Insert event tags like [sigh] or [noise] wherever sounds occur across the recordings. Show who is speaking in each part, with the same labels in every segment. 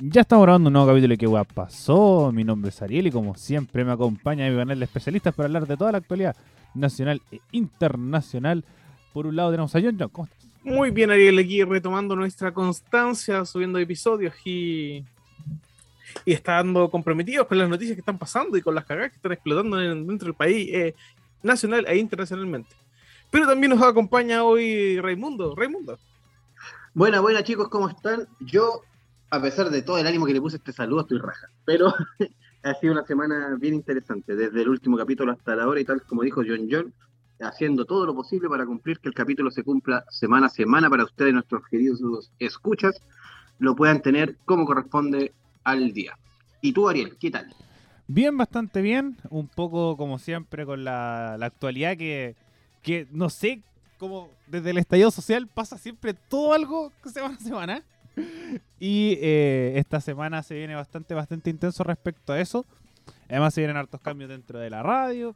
Speaker 1: Ya estamos grabando un nuevo capítulo de ¿Qué guap pasó? Mi nombre es Ariel y como siempre me acompaña mi panel de especialistas para hablar de toda la actualidad nacional e internacional. Por un lado tenemos a John John, ¿cómo estás?
Speaker 2: Muy bien, Ariel, aquí retomando nuestra constancia, subiendo episodios y, y estando comprometidos con las noticias que están pasando y con las cagadas que están explotando en- dentro del país, eh, nacional e internacionalmente. Pero también nos acompaña hoy Raimundo. Raimundo.
Speaker 3: Buena, buena chicos, ¿cómo están? Yo, a pesar de todo el ánimo que le puse este saludo, estoy raja. Pero [laughs] ha sido una semana bien interesante, desde el último capítulo hasta la hora y tal como dijo John John, haciendo todo lo posible para cumplir que el capítulo se cumpla semana a semana para ustedes, nuestros queridos escuchas, lo puedan tener como corresponde al día. Y tú, Ariel, ¿qué tal?
Speaker 1: Bien, bastante bien. Un poco como siempre con la, la actualidad que, que no sé, como desde el estallido social pasa siempre todo algo semana a semana. Y eh, esta semana se viene bastante, bastante intenso respecto a eso. Además se vienen hartos cambios dentro de la radio.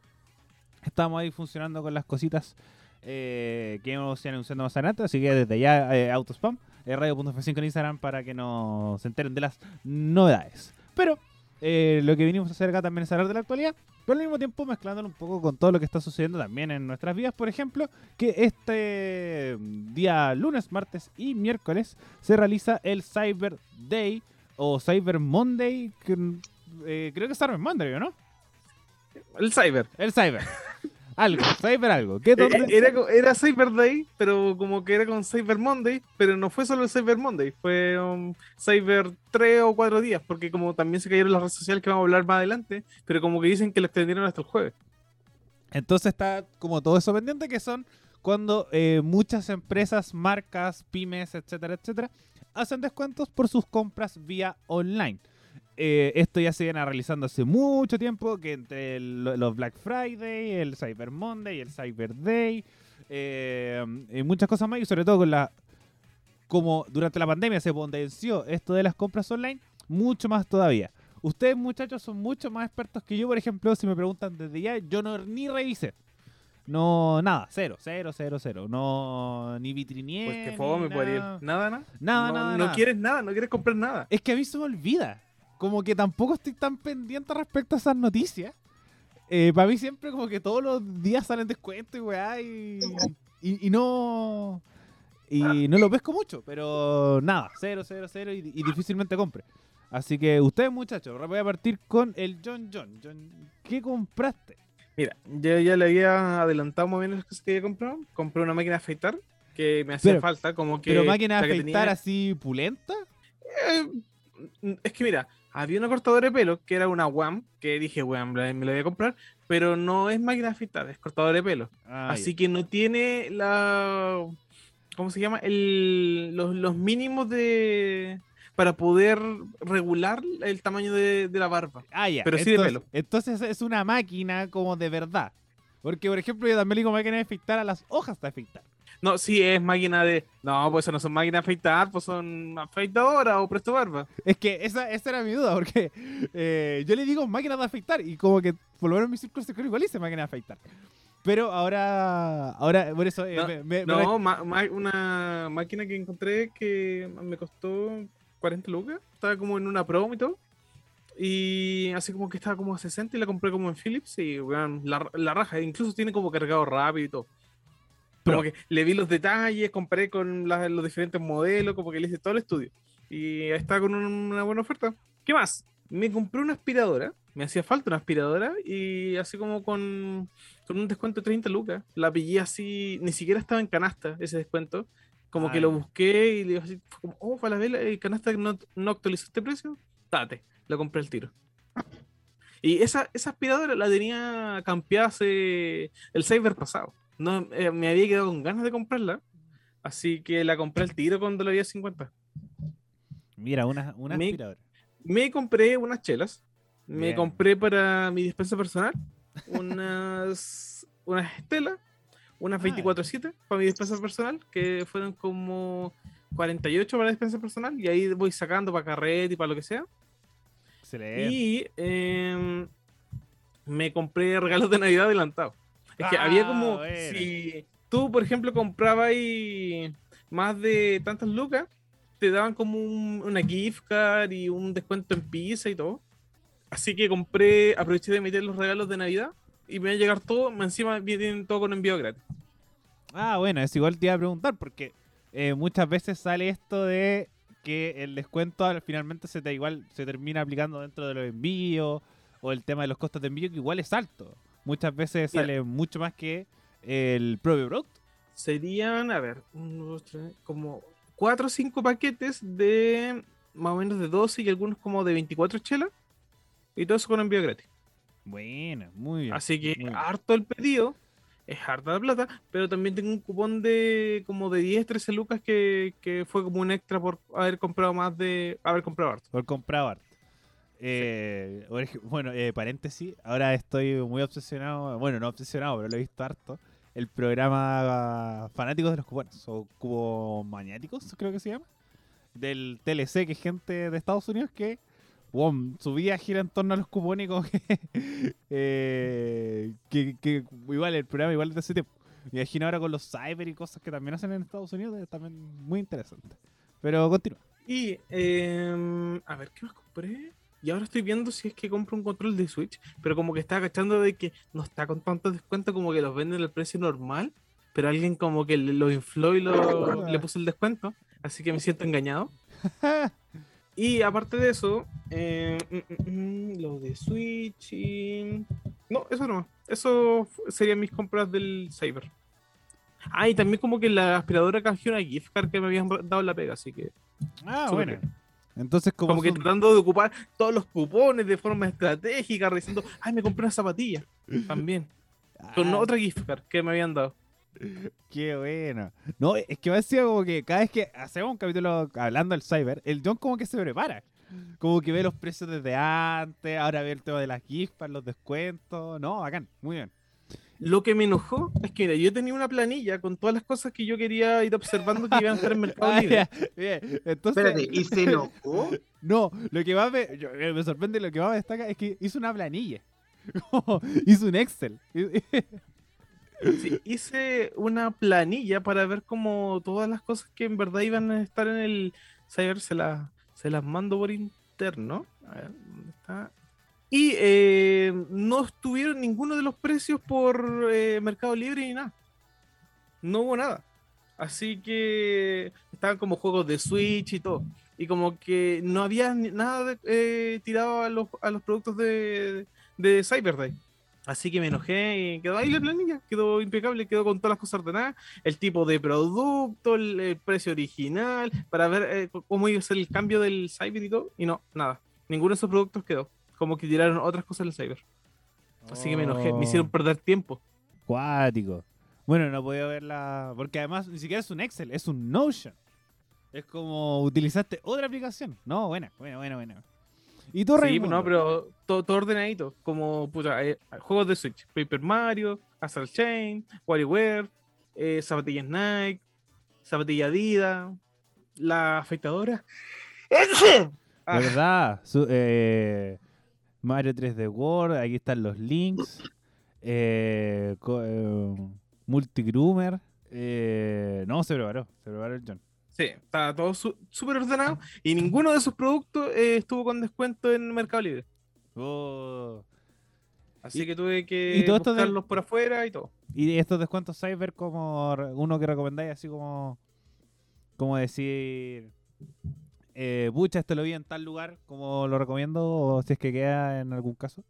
Speaker 1: Estamos ahí funcionando con las cositas eh, que hemos ido anunciando más adelante. Así que desde ya, eh, Autospam, eh, radio.f5 en Instagram para que nos enteren de las novedades. Pero eh, lo que vinimos a hacer acá también es hablar de la actualidad, pero al mismo tiempo mezclándolo un poco con todo lo que está sucediendo también en nuestras vidas. Por ejemplo, que este día lunes, martes y miércoles se realiza el Cyber Day o Cyber Monday. que, eh, creo que es Cyber Monday, ¿o ¿no?
Speaker 2: El Cyber.
Speaker 1: El Cyber. [laughs] algo, Cyber algo. ¿Qué
Speaker 2: Eh,
Speaker 1: dónde-
Speaker 2: Era, era Cyber Day, pero como que era con Cyber Monday, pero no fue solo el Cyber Monday, fue um, Cyber tres o cuatro días, porque como también se cayeron las redes sociales que vamos a hablar más adelante, pero como que dicen que lo extendieron hasta el jueves.
Speaker 1: Entonces está como todo eso pendiente que son cuando eh, muchas empresas, marcas, pymes, etcétera, etcétera, hacen descuentos por sus compras vía online. Eh, esto ya se viene realizando hace mucho tiempo, que entre el- los Black Friday, el Cyber Monday, el Cyber Day, eh, y muchas cosas más, y sobre todo con la como durante la pandemia se potenció esto de las compras online, mucho más todavía. Ustedes, muchachos, son mucho más expertos que yo, por ejemplo, si me preguntan desde ya, yo no ni revisé. No, nada, cero, cero, cero, cero. No, ni vitrineé.
Speaker 2: Pues que fome,
Speaker 1: nada.
Speaker 2: Nada, nada.
Speaker 1: Nada,
Speaker 2: no,
Speaker 1: nada,
Speaker 2: no
Speaker 1: nada.
Speaker 2: quieres nada, no quieres comprar nada.
Speaker 1: Es que a mí se me olvida. Como que tampoco estoy tan pendiente respecto a esas noticias. Eh, para mí siempre como que todos los días salen descuentos y weá y, y, y no... Y no lo pesco mucho, pero nada, cero, cero, cero y, y difícilmente compre. Así que ustedes muchachos, voy a partir con el John John. John ¿Qué compraste?
Speaker 2: Mira, yo ya le había adelantado muy bien las cosas que había comprado. Compré una máquina de afeitar que me hacía
Speaker 1: Pero-
Speaker 2: falta, como que.
Speaker 1: ¿Pero máquina de afeitar
Speaker 2: tenía-
Speaker 1: así pulenta?
Speaker 2: Eh, es que mira, había una cortadora de pelo que era una WAM, que dije, WAM, me la voy a comprar, pero no es máquina de afeitar, es cortadora de pelo.
Speaker 1: Ah,
Speaker 2: Así que no tiene la. ¿Cómo se llama? El, los, los mínimos de. para poder regular el tamaño de, de la barba.
Speaker 1: Ah, ya.
Speaker 2: Pero sí de pelo.
Speaker 1: Entonces es una máquina como de verdad. Porque, por ejemplo, yo también le digo máquina de afeitar a las hojas de afeitar.
Speaker 2: No, sí, es máquina de. No, pues eso no son máquinas de afeitar, pues son afeitadoras o presto barba.
Speaker 1: Es que esa, esa era mi duda, porque eh, yo le digo máquina de afeitar y como que por lo menos en mi círculo secreto igual dice máquina de afeitar. Pero ahora, ahora por eso eh,
Speaker 2: No,
Speaker 1: me, me- me
Speaker 2: No, ma- ma- una máquina que encontré que me costó 40 lucas. Estaba como en una promo y todo. Y así como que estaba como a 60 y la compré como en Philips. Y weón, la, la raja. Incluso tiene como cargado rápido y todo. Como que le vi los detalles, compré con la- los diferentes modelos, como que le hice todo el estudio. Y ahí está con un- una buena oferta. ¿Qué más? Me compré una aspiradora. Me hacía falta una aspiradora. Y así como con, con un descuento de 30 lucas. La pillé así. Ni siquiera estaba en canasta ese descuento. Como que
Speaker 1: Ah,
Speaker 2: lo
Speaker 1: ya.
Speaker 2: busqué y le fue como, oh, para la vela, el canasta no, no actualizó este precio. Date, lo compré al tiro. Y esa, esa aspiradora la tenía campeada hace el Cyber pasado. No, eh, me había quedado con ganas de comprarla. Así que la compré al tiro cuando la había 50.
Speaker 1: Mira, una, una
Speaker 2: Me-
Speaker 1: aspiradora.
Speaker 2: Me compré unas chelas. Me compré para mi despensa personal unas, [laughs] unas estelas, unas
Speaker 1: Ah,
Speaker 2: 24-7 para mi despensa personal, que fueron como 48 para la despensa personal. Y ahí voy sacando para carrete y para lo que sea.
Speaker 1: Excelente.
Speaker 2: Y em, me compré regalos de Navidad adelantados. Es que había
Speaker 1: Ah,
Speaker 2: como,
Speaker 1: bueno.
Speaker 2: si tú, por ejemplo, comprabas más de tantas lucas, te daban como un- una gift card y un descuento en pizza y todo. Así que compré, aproveché de meter los regalos de Navidad y me va a llegar todo, encima vienen todo con envío gratis.
Speaker 1: Ah, bueno, es igual te iba a preguntar porque eh, muchas veces sale esto de que el descuento al- finalmente se te igual se termina aplicando dentro de los envíos o el tema de los costos de envío que igual es alto. Muchas veces
Speaker 2: Mira.
Speaker 1: sale mucho más que el propio producto.
Speaker 2: Serían, a ver, uno, dos, tres, como 4 o 5 paquetes de más o menos de 12 y algunos como de 24 chelas. Y todo eso con envío gratis.
Speaker 1: Bueno, muy bien.
Speaker 2: Así que
Speaker 1: bien.
Speaker 2: harto el pedido, es harta la plata, pero también tengo un cupón de como de 10, 13 lucas que, que fue como un extra por haber comprado más de haber comprado harto.
Speaker 1: Por comprar art. Eh, Bueno, eh, paréntesis, ahora estoy muy obsesionado, bueno, no obsesionado, pero lo he visto harto, el programa Fanáticos de los Cubones, o Cubo Maniáticos, creo que se llama, del TLC, que es gente de Estados Unidos que, wow, su vida gira en torno a los y como que, eh, que, que igual el programa igual de ese tiempo. Me imagino ahora con los cyber y cosas que también hacen en Estados Unidos, es también muy interesante. Pero continúa.
Speaker 2: Y em, a ver, ¿qué más compré? Y ahora estoy viendo si es que compro un control de Switch, pero como que estaba cachando de que no está con tanto descuento como que los venden al precio normal, pero alguien como que lo infló y lo, le puso el descuento, así que me siento engañado. [laughs] Y aparte de eso, eh, mm, mm, mm, lo de Switch y... No, eso no. Eso serían mis compras del Cyber. Ah, y también como que la aspiradora canjeó una gift card que me habían dado en la pega, así que...
Speaker 1: Ah, bueno.
Speaker 2: bien.
Speaker 1: Entonces, como,
Speaker 2: Como que tratando de ocupar todos los cupones de forma estratégica, diciendo, ay, me compré una zapatilla. [laughs] También. Con
Speaker 1: Ah,
Speaker 2: otra gift card que me habían dado.
Speaker 1: Qué bueno. No, es que me decía como que cada vez que hacemos un capítulo hablando del cyber, el John como que se prepara. Como que ve los precios desde antes, ahora ve el tema de las gift cards, los descuentos. No, bacán, muy bien.
Speaker 2: Lo que me enojó es que, mira, yo tenía una planilla con todas las cosas que yo quería ir observando que iban a estar en Mercado [laughs]
Speaker 1: Ah,
Speaker 2: Libre.
Speaker 1: bien. Entonces,
Speaker 3: Espérate, ¿y se enojó? [laughs]
Speaker 1: no, lo que más me, yo- eh, me sorprende, lo que más me destaca es que hizo una planilla. [laughs] Hizo un Excel.
Speaker 2: Sí, hice una planilla para ver como todas las cosas que en verdad iban a estar en el Cyber se las, se las mando por interno. A ver, ¿dónde está? Y eh, no estuvieron ninguno de los precios por eh, Mercado Libre ni nada. No hubo nada. Así que estaban como juegos de Switch y todo. Y como que no había nada eh, tirado a los, a los productos de, de Cyber Day. Así que me enojé y quedó ahí la planilla, quedó impecable, quedó con todas las cosas ordenadas, el tipo de producto, el, precio original, para ver eh, cómo iba a ser el cambio del Cyber y todo, y no, nada, ninguno de esos productos quedó, como que tiraron otras cosas del Cyber. Así que me enojé, me hicieron perder tiempo.
Speaker 1: Cuático. Bueno, no podía verla. Porque además ni siquiera es un Excel, es un Notion. Es como utilizaste otra aplicación. No, buena, buena, buena, buena. ¿Y tú,
Speaker 2: Sí, no, pero todo, todo ordenadito, como puta, eh, juegos de Switch, Paper Mario, Astral Chain, WarioWare, eh, zapatillas Nike, zapatilla Adidas, la afeitadora. Ah,
Speaker 1: ¿Verdad? Su- eh, Mario 3D World, aquí están los links. Eh, eh, Multigroomer. Eh, no, se preparó, se preparó el John.
Speaker 2: Sí, estaba todo su- súper ordenado y ninguno de esos productos eh, estuvo con descuento en Mercado Libre.
Speaker 1: Oh.
Speaker 2: Así
Speaker 1: Y-
Speaker 2: que tuve que
Speaker 1: y todo
Speaker 2: buscarlos por afuera y todo.
Speaker 1: Y estos descuentos cyber como uno que recomendáis así como como decir eh, pucha, esto lo vi en tal lugar, como lo recomiendo o si es que queda en algún caso.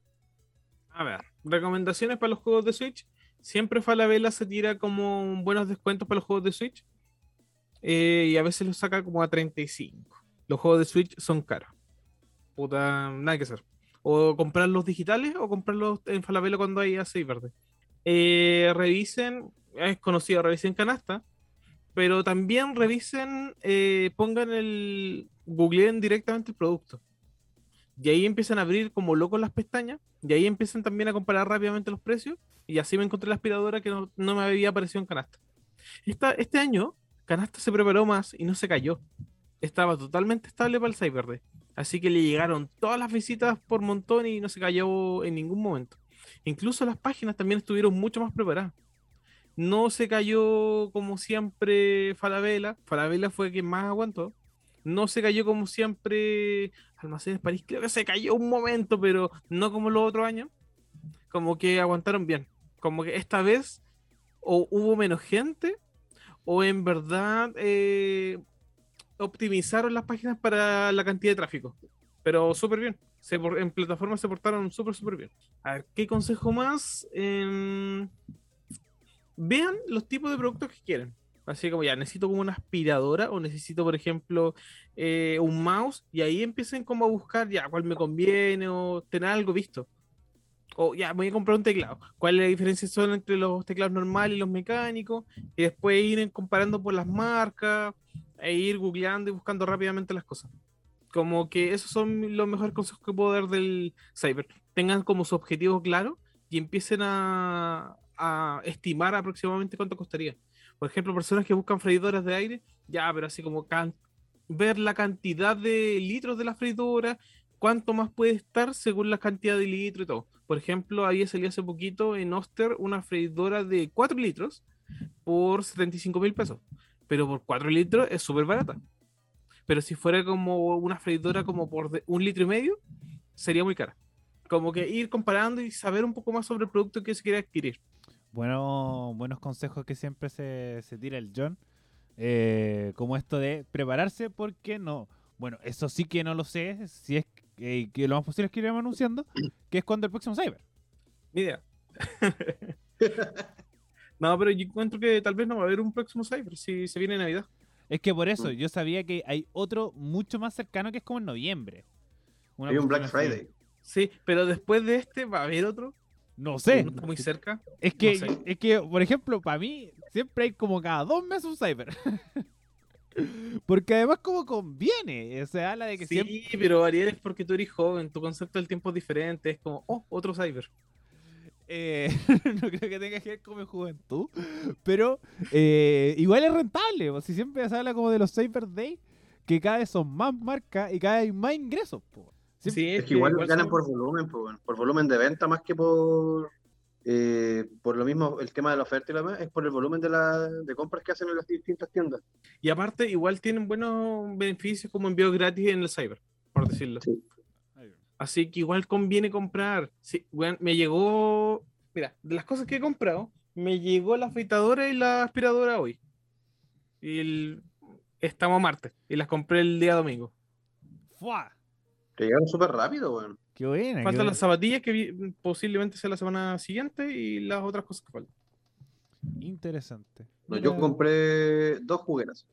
Speaker 2: A ver, recomendaciones para los juegos de Switch. Siempre Falabella se tira como buenos descuentos para los juegos de Switch. eh, y a veces los saca como a 35. Los juegos de Switch son caros. Puta, nada que hacer. O comprarlos digitales o comprarlos en Falabella cuando hay aceite verde. Eh, revisen, es conocido, revisen canasta. Pero también revisen, eh, pongan el. googleen directamente el producto. Y ahí empiezan a abrir como locos las pestañas. Y ahí empiezan también a comparar rápidamente los precios. Y así me encontré la aspiradora que no, no me había aparecido en canasta. Esta, este año, canasta se preparó más y no se cayó. Estaba totalmente estable para el Cyber Day. Así que le llegaron todas las visitas por montón y no se cayó en ningún momento. Incluso las páginas también estuvieron mucho más preparadas. No se cayó como siempre Falabella. Falabella fue quien más aguantó. No se cayó como siempre Almacenes París, creo que se cayó un momento, pero no como los otros años. Como que aguantaron bien. Como que esta vez o hubo menos gente o en verdad eh, optimizaron las páginas para la cantidad de tráfico. Pero súper bien. Se en plataformas se portaron súper, súper bien. A ver, ¿qué consejo más? Vean los tipos de productos que quieren. Así como ya, necesito como una aspiradora o necesito, por ejemplo, eh, un mouse y ahí empiecen como a buscar ya cuál me conviene o tener algo visto. O ya, voy a comprar un teclado. ¿Cuál es la diferencia son entre los teclados normales y los mecánicos? Y después ir comparando por las marcas e ir googleando y buscando rápidamente las cosas. Como que esos son los mejores consejos que puedo dar del cyber. Tengan como su objetivo claro y empiecen a, a estimar aproximadamente cuánto costaría. Por ejemplo, personas que buscan freidoras de aire, ya, pero así como can- ver la cantidad de litros de la freidora, cuánto más puede estar según la cantidad de litros y todo. Por ejemplo, había salido hace poquito en Oster una freidora de 4 litros por 75 mil pesos. Pero por 4 litros es súper barata. Pero si fuera como una freidora como por un litro y medio, sería muy cara. Como que ir comparando y saber un poco más sobre el producto que se quiere adquirir.
Speaker 1: Bueno, buenos consejos que siempre se, se tira el John. Eh, como esto de prepararse porque no. Bueno, eso sí que no lo sé. Si es que, que lo más posible es que iremos anunciando. Que es cuando el próximo Cyber.
Speaker 2: Ni idea. [laughs] no, pero yo encuentro que tal vez no va a haber un próximo Cyber si se viene Navidad.
Speaker 1: Es que por eso
Speaker 3: Mm.
Speaker 1: yo sabía que hay otro mucho más cercano que es como en noviembre. Una
Speaker 3: Hay un Black
Speaker 1: así.
Speaker 3: Friday.
Speaker 2: Sí, pero después de este va a haber otro.
Speaker 1: No sé.
Speaker 2: No está muy cerca.
Speaker 1: Es que,
Speaker 2: sé.
Speaker 1: es que, por ejemplo, para mí siempre hay como cada dos meses un cyber. [laughs] Porque además como conviene. O sea, habla de que
Speaker 2: Sí,
Speaker 1: siempre...
Speaker 2: pero Ariel es porque tú eres joven, tu concepto del tiempo es diferente, es como, oh, otro cyber.
Speaker 1: eh, [laughs] no creo que tenga que ver con mi juventud. Pero eh, igual es rentable. o Si siempre se habla como de los Cyber Day, que cada vez son más marcas y cada vez hay más ingresos. po.
Speaker 2: Sí,
Speaker 3: Es que igual ganan
Speaker 2: son-
Speaker 3: por volumen, por volumen de venta más que por eh, por lo mismo el tema de la oferta y lo demás, es por el volumen de, la, de compras que hacen en las distintas tiendas.
Speaker 2: Y aparte, igual tienen buenos beneficios como envío gratis en el cyber, por decirlo.
Speaker 3: Sí.
Speaker 2: Así que igual conviene comprar. Sí, me llegó. Mira, de las cosas que he comprado, me llegó la afeitadora y la aspiradora hoy. Y el- estamos martes. Y las compré el día domingo.
Speaker 1: ¡Fua!
Speaker 3: Te llegaron súper rápido, weón.
Speaker 1: Qué buena.
Speaker 2: Faltan las zapatillas que posiblemente sea la semana siguiente y las otras cosas que faltan.
Speaker 1: Interesante.
Speaker 3: No, yo compré dos jugueras.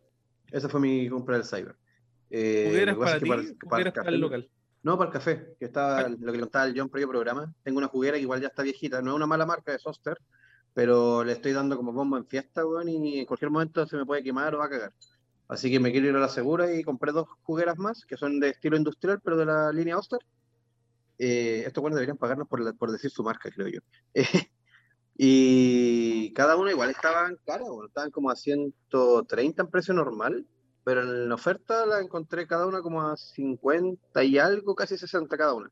Speaker 3: Esa fue mi compra del Cyber. Eh,
Speaker 2: ¿Jugueras para
Speaker 3: es
Speaker 2: ti?
Speaker 3: que para-
Speaker 2: ¿Jugueras
Speaker 3: para el
Speaker 2: para el
Speaker 3: café-
Speaker 2: local?
Speaker 3: No, para el café, que estaba
Speaker 2: Ah.
Speaker 3: lo que le contaba el John previo programa. Tengo una juguera que igual ya está viejita, no es una mala marca de Soster, pero le estoy dando como bomba en fiesta, weón, y en cualquier momento se me puede quemar o va a cagar. Así que me quiero ir a la segura y compré dos jugueras más, que son de estilo industrial, pero de la línea Oster. Eh, estos buenos deberían pagarnos por, la- por decir su marca, creo yo. [laughs] y cada una igual estaban caras, estaban como a 130 en precio normal, pero en la oferta la encontré cada una como a 50 y algo, casi 60 cada una.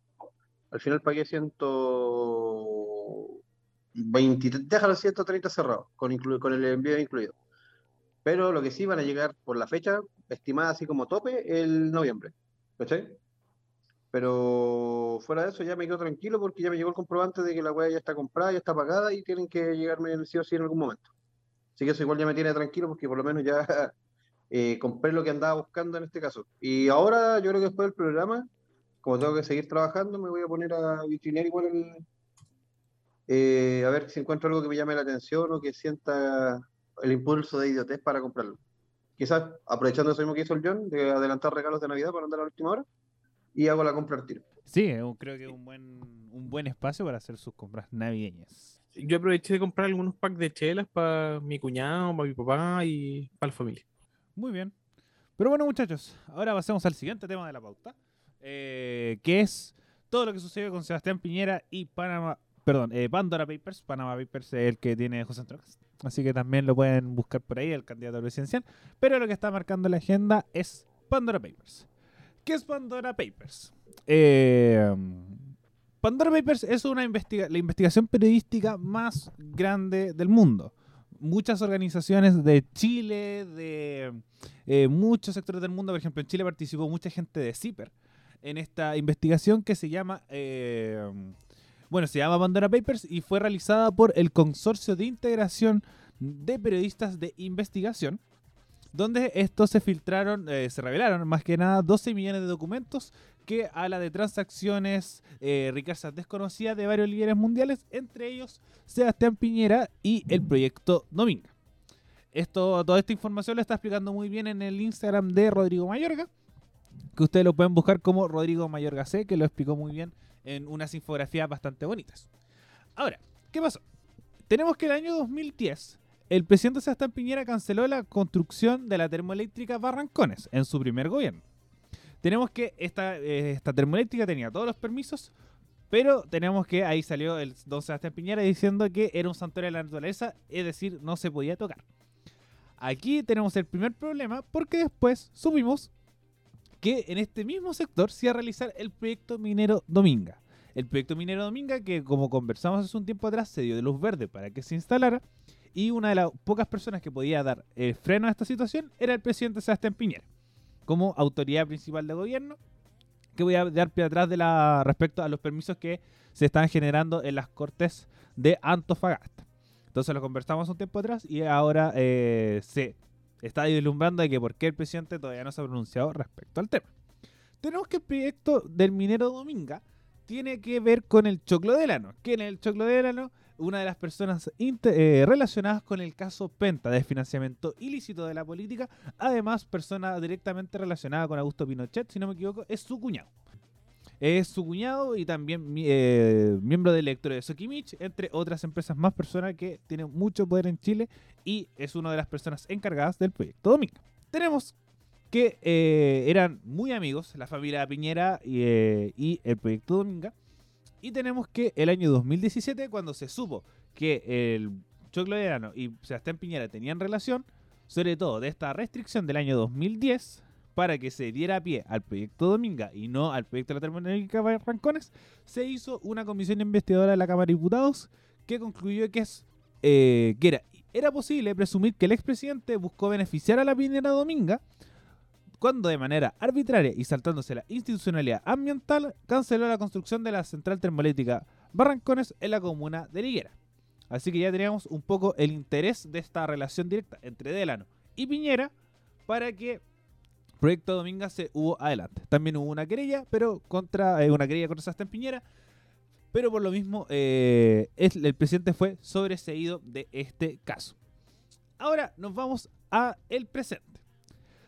Speaker 3: Al final pagué 120, déjalo 130 cerrado, con, inclu- con el envío incluido. Pero lo que sí van a llegar por la fecha estimada así como tope el noviembre. ¿Cachai? Pero fuera de eso ya me quedo tranquilo porque ya me llegó el comprobante de que la weá ya está comprada, ya está pagada y tienen que llegarme sí o sí en algún momento. Así que eso igual ya me tiene tranquilo porque por lo menos ya [laughs] eh, compré lo que andaba buscando en este caso. Y ahora yo creo que después del programa, como tengo que seguir trabajando, me voy a poner a vitrinear igual el, eh, a ver si encuentro algo que me llame la atención o que sienta el impulso de idiotez para comprarlo. Quizás aprovechando eso mismo que hizo el John, de adelantar regalos de Navidad para andar a la última hora, y hago la compra al tiro.
Speaker 1: Sí, creo que es un buen, un buen espacio para hacer sus compras navideñas.
Speaker 2: Yo aproveché de comprar algunos packs de chelas para mi cuñado, para mi papá y para la familia.
Speaker 1: Muy bien. Pero bueno, muchachos, ahora pasemos al siguiente tema de la pauta, eh, que es todo lo que sucedió con Sebastián Piñera y Panama, perdón, eh, Pandora Papers. Panama Papers es el que tiene José Antonio. Así que también lo pueden buscar por ahí, el candidato presidencial. Pero lo que está marcando la agenda es Pandora Papers. ¿Qué es Pandora Papers? Eh, Pandora Papers es una la investigación periodística más grande del mundo. muchas organizaciones de Chile, de eh, muchos sectores del mundo. Por ejemplo, en Chile participó mucha gente de CIPER en esta investigación que se llama, eh, bueno, se llama Pandora Papers y fue realizada por el Consorcio de Integración de Periodistas de Investigación, donde estos se filtraron, eh, se revelaron más que nada 12 millones de documentos que habla de transacciones, eh, riquezas desconocidas de varios líderes mundiales, entre ellos Sebastián Piñera y el proyecto Dominga. Esto, toda esta información lo está explicando muy bien en el Instagram de Rodrigo Mayorga, que ustedes lo pueden buscar como Rodrigo Mayorga C, que lo explicó muy bien en unas infografías bastante bonitas. Ahora, ¿qué pasó? Tenemos que el año 2010 el presidente Sebastián Piñera canceló la construcción de la termoeléctrica Barrancones en su primer gobierno. Tenemos que esta, eh, esta termoeléctrica tenía todos los permisos, pero tenemos que ahí salió el don Sebastián Piñera diciendo que era un santuario de la naturaleza, es decir, no se podía tocar. Aquí tenemos el primer problema porque después supimos que en este mismo sector se iba a realizar el proyecto minero Dominga. El proyecto minero Dominga que como conversamos hace un tiempo atrás se dio de luz verde para que se instalara y una de las pocas personas que podía dar eh, freno a esta situación era el presidente Sebastián Piñera, como autoridad principal de gobierno, que voy a dar pie atrás de la, respecto a los permisos que se están generando en las cortes de Antofagasta. Entonces lo conversamos un tiempo atrás y ahora eh, se está deslumbrando de que por qué el presidente todavía no se ha pronunciado respecto al tema. Tenemos que el proyecto del minero Dominga tiene que ver con el choclo de Lano, que en el choclo de Lano una de las personas eh, relacionadas con el caso Penta de financiamiento ilícito de la política, además persona directamente relacionada con Augusto Pinochet, si no me equivoco, es su cuñado. Es su cuñado y también eh, miembro del electro de Sokimich, entre otras empresas más personas que tienen mucho poder en Chile y es una de las personas encargadas del proyecto Domingo. Tenemos que eh, eran muy amigos, la familia Piñera y, y el proyecto Dominga y tenemos que el año 2017, cuando se supo que el Choclo Verano y Sebastián Piñera tenían relación, sobre todo de esta restricción del año 2010, para que se diera pie al proyecto Dominga y no al proyecto de la termodinámica de Rancones, se hizo una comisión investigadora de la Cámara de Diputados que concluyó que, eh, era posible presumir que el expresidente buscó beneficiar a la Piñera Dominga cuando de manera arbitraria y saltándose la institucionalidad ambiental canceló la construcción de la central termoeléctrica Barrancones en la comuna de Liguera. Así que ya teníamos un poco el interés de esta relación directa entre Delano y Piñera para que Proyecto Dominga se hubo adelante. También hubo una querella, pero contra eh, una querella contra Sebastián Piñera, pero por lo mismo eh, el presidente fue sobreseído de este caso. Ahora nos vamos a el presente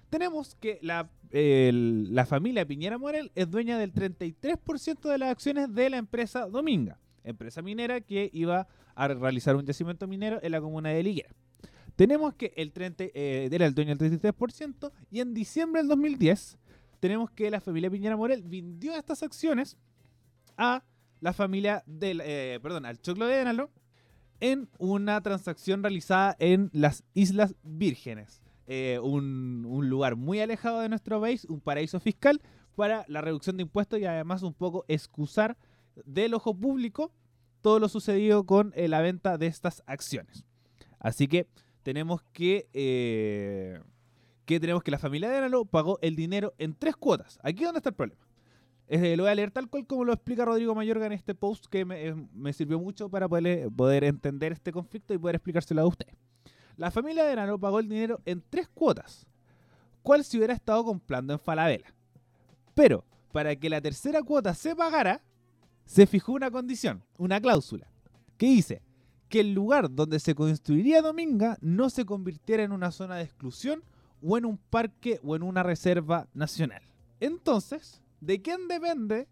Speaker 1: tenemos que la, la familia Piñera Morel es dueña del 33% de las acciones de la empresa Dominga, empresa minera que iba a realizar un yacimiento minero en la comuna de Liguera. Tenemos que el 30, eh, era el dueño del 33% y en diciembre del 2010 tenemos que la familia Piñera Morel vendió estas acciones a la familia del, eh, al Choclo de Énalo en una transacción realizada en las Islas Vírgenes. Eh, un, lugar muy alejado de nuestro país, un paraíso fiscal, para la reducción de impuestos y además un poco excusar del ojo público todo lo sucedido con eh, la venta de estas acciones. Así que tenemos que, eh, que tenemos que la familia de Analo pagó el dinero en tres cuotas. Aquí es donde está el problema. lo voy a leer tal cual como lo explica Rodrigo Mayorga en este post que me, me sirvió mucho para poder, poder entender este conflicto y poder explicárselo a usted. La familia de Nano pagó el dinero en tres cuotas, cual si hubiera estado comprando en Falabella. Pero, para que la tercera cuota se pagara, se fijó una condición, una cláusula, que dice que el lugar donde se construiría Dominga no se convirtiera en una zona de exclusión o en un parque o en una reserva nacional. Entonces, ¿de quién depende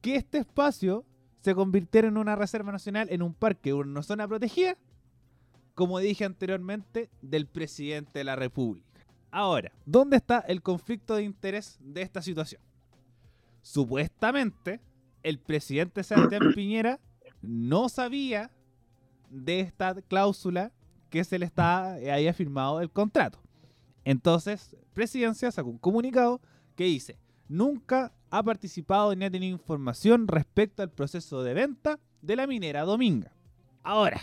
Speaker 1: que este espacio se convirtiera en una reserva nacional, en un parque o en una zona protegida? como dije anteriormente, del presidente de la República. Ahora, ¿dónde está el conflicto de interés de esta situación? Supuestamente, el presidente Sebastián [coughs] Piñera no sabía de esta cláusula que se le está, eh, había firmado el contrato. Entonces, Presidencia sacó un comunicado que dice, nunca ha participado ni ha tenido información respecto al proceso de venta de la minera Dominga. Ahora,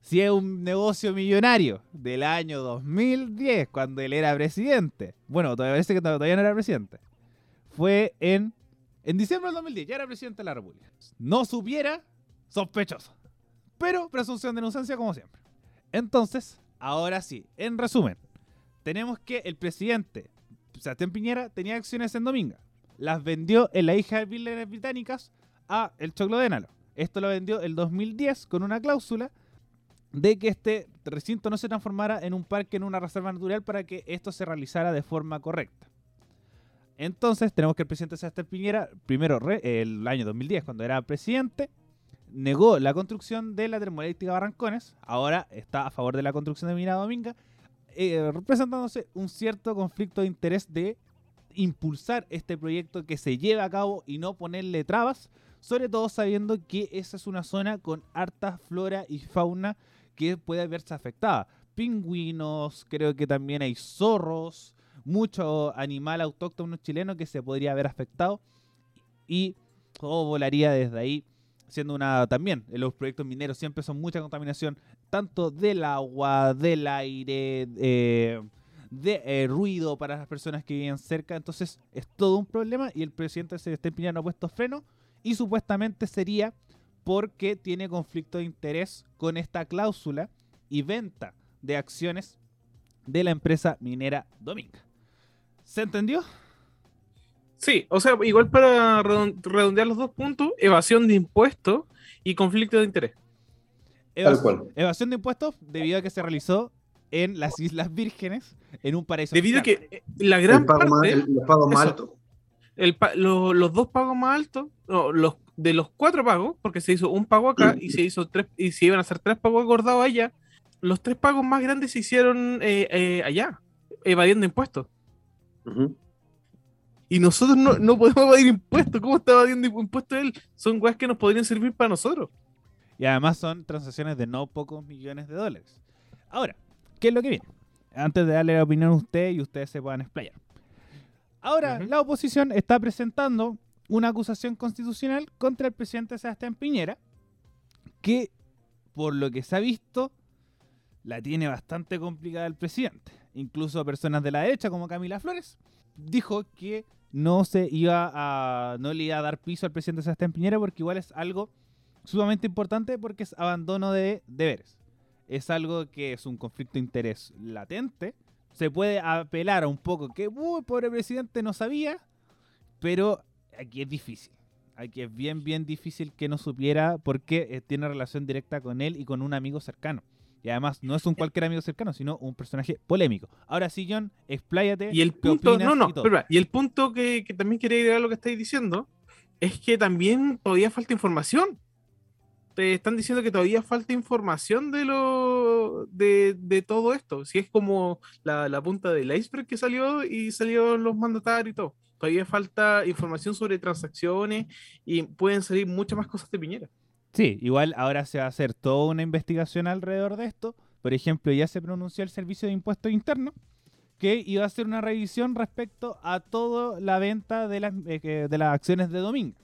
Speaker 1: si es un negocio millonario del año 2010, cuando él era presidente, bueno, todavía parece que todavía no era presidente, fue en, en diciembre del 2010, ya era presidente de la República. No supiera, sospechoso. Pero presunción de inocencia como siempre. Entonces, ahora sí, en resumen, tenemos que el presidente Sebastián Piñera tenía acciones en Dominga. Las vendió en la hija de Billionaires Británicas a el Choclo de Nalo. Esto lo vendió el 2010 con una cláusula de que este recinto no se transformara en un parque, en una reserva natural, para que esto se realizara de forma correcta. Entonces tenemos que el presidente Sebastián Piñera, primero el año 2010, cuando era presidente, negó la construcción de la termoeléctrica Barrancones, ahora está a favor de la construcción de Mina Dominga, eh, representándose un cierto conflicto de interés de impulsar este proyecto que se lleve a cabo y no ponerle trabas, sobre todo sabiendo que esa es una zona con harta flora y fauna que puede verse afectada. Pingüinos, creo que también hay zorros, mucho animal autóctono chileno que se podría haber afectado y todo volaría desde ahí siendo una también los proyectos mineros siempre son mucha contaminación tanto del agua del aire eh, de eh, ruido para las personas que viven cerca entonces es todo un problema y el presidente se está empeñando ha puesto freno y supuestamente sería porque tiene conflicto de interés con esta cláusula y venta de acciones de la empresa minera Dominga. ¿Se entendió?
Speaker 2: Sí, o sea, igual para redondear los dos puntos, evasión de impuestos y conflicto de interés.
Speaker 1: Evasión de impuestos debido a que se realizó en las Islas Vírgenes, en un paraíso.
Speaker 2: Debido a que eh, la gran parte...
Speaker 3: los pagos más altos.
Speaker 2: los dos pagos más altos, los de los cuatro pagos, porque se hizo un pago acá y se hizo tres, y se iban a hacer tres pagos acordados allá, los tres pagos más grandes se hicieron eh, eh, allá, evadiendo impuestos. Y nosotros no, podemos evadir impuestos. ¿Cómo está evadiendo impuestos él? Son weas que nos podrían servir para nosotros.
Speaker 1: Y además son transacciones de no pocos millones de dólares. Ahora, ¿qué es lo que viene? Antes de darle la opinión a usted y ustedes se puedan explayar. Ahora, la oposición está presentando una acusación constitucional contra el presidente Sebastián Piñera, que por lo que se ha visto, la tiene bastante complicada el presidente. Incluso personas de la derecha, como Camila Flores, dijo que no se iba a. no le iba a dar piso al presidente Sebastián Piñera porque igual es algo sumamente importante porque es abandono de deberes. Es algo que es un conflicto de interés latente. Se puede apelar a un poco que, uy, pobre presidente no sabía, pero aquí es difícil. Aquí es bien, bien difícil que no supiera porque eh, tiene relación directa con él y con un amigo cercano. Y además no es un cualquier amigo cercano, sino un personaje polémico. Ahora sí, John, expláyate.
Speaker 2: Y el punto, no, no, y, y el punto que, también quería agregar lo que estáis diciendo es que también todavía falta información. Te están diciendo que todavía falta información de lo de, de todo esto. Si es como la, la punta del iceberg que salió y salió los mandatarios y todo todavía falta información sobre transacciones y pueden salir muchas más cosas de Piñera.
Speaker 1: Sí, igual ahora se va a hacer toda una investigación alrededor de esto. Por ejemplo, ya se pronunció el Servicio de Impuestos Internos que iba a hacer una revisión respecto a toda la venta de las, eh, de las acciones de Domingo.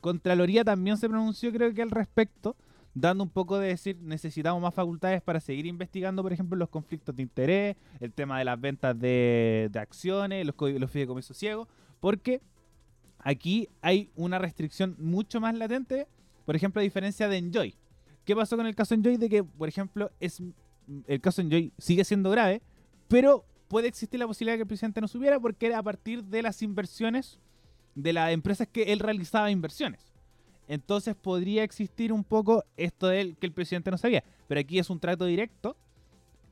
Speaker 1: Contraloría también se pronunció creo que al respecto, dando un poco de decir necesitamos más facultades para seguir investigando, por ejemplo, los conflictos de interés, el tema de las ventas de, acciones, los, los fideicomisos ciegos, porque aquí hay una restricción mucho más latente, por ejemplo, a diferencia de Enjoy. ¿Qué pasó con el caso Enjoy? De que, por ejemplo, es el caso Enjoy sigue siendo grave, pero puede existir la posibilidad de que el presidente no supiera porque era a partir de las inversiones de las empresas que él realizaba inversiones. Entonces podría existir un poco esto de que el presidente no sabía. Pero aquí es un trato directo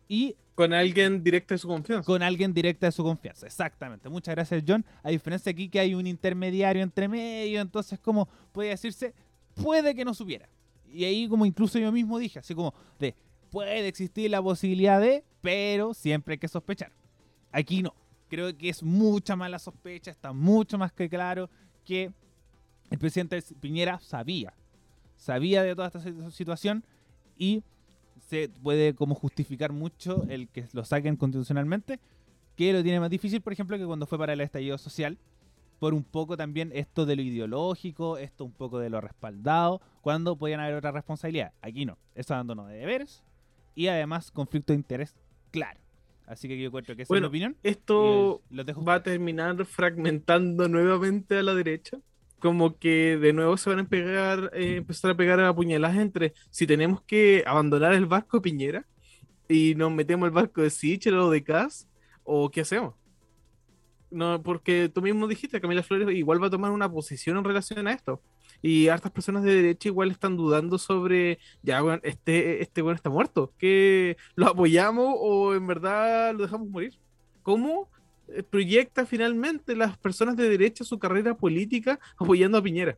Speaker 1: y...
Speaker 2: Con alguien directo de su confianza.
Speaker 1: Con alguien directo de su confianza, exactamente. Muchas gracias, John. A diferencia aquí que hay un intermediario entre medio, entonces como puede decirse, puede que no supiera. Y ahí como incluso yo mismo dije, así como de, puede existir la posibilidad de, pero siempre hay que sospechar. Aquí no. Creo que es mucha más la sospecha, está mucho más que claro que el presidente Piñera sabía, sabía de toda esta situación y se puede como justificar mucho el que lo saquen constitucionalmente, que lo tiene más difícil, por ejemplo, que cuando fue para el estallido social, por un poco también esto de lo ideológico, esto un poco de lo respaldado, cuando podían haber otra responsabilidad. Aquí no, es abandono de deberes y además conflicto de interés claro. Así que yo encuentro que esa
Speaker 2: Bueno,
Speaker 1: es mi opinión.
Speaker 2: Esto
Speaker 1: los dejo
Speaker 2: va a terminar fragmentando nuevamente a la derecha. Como que de nuevo se van a pegar, eh, empezar a pegar a puñaladas entre si tenemos que abandonar el barco Piñera y nos metemos al barco de Sichel o de Cas, o qué hacemos. No, porque tú mismo dijiste, Camila Flores igual va a tomar una posición en relación a esto. Y hartas personas de derecha igual están dudando sobre, ya, bueno, este, este bueno está muerto, que lo apoyamos o en verdad lo dejamos morir. ¿Cómo eh, proyecta finalmente las personas de derecha su carrera política apoyando a Piñera?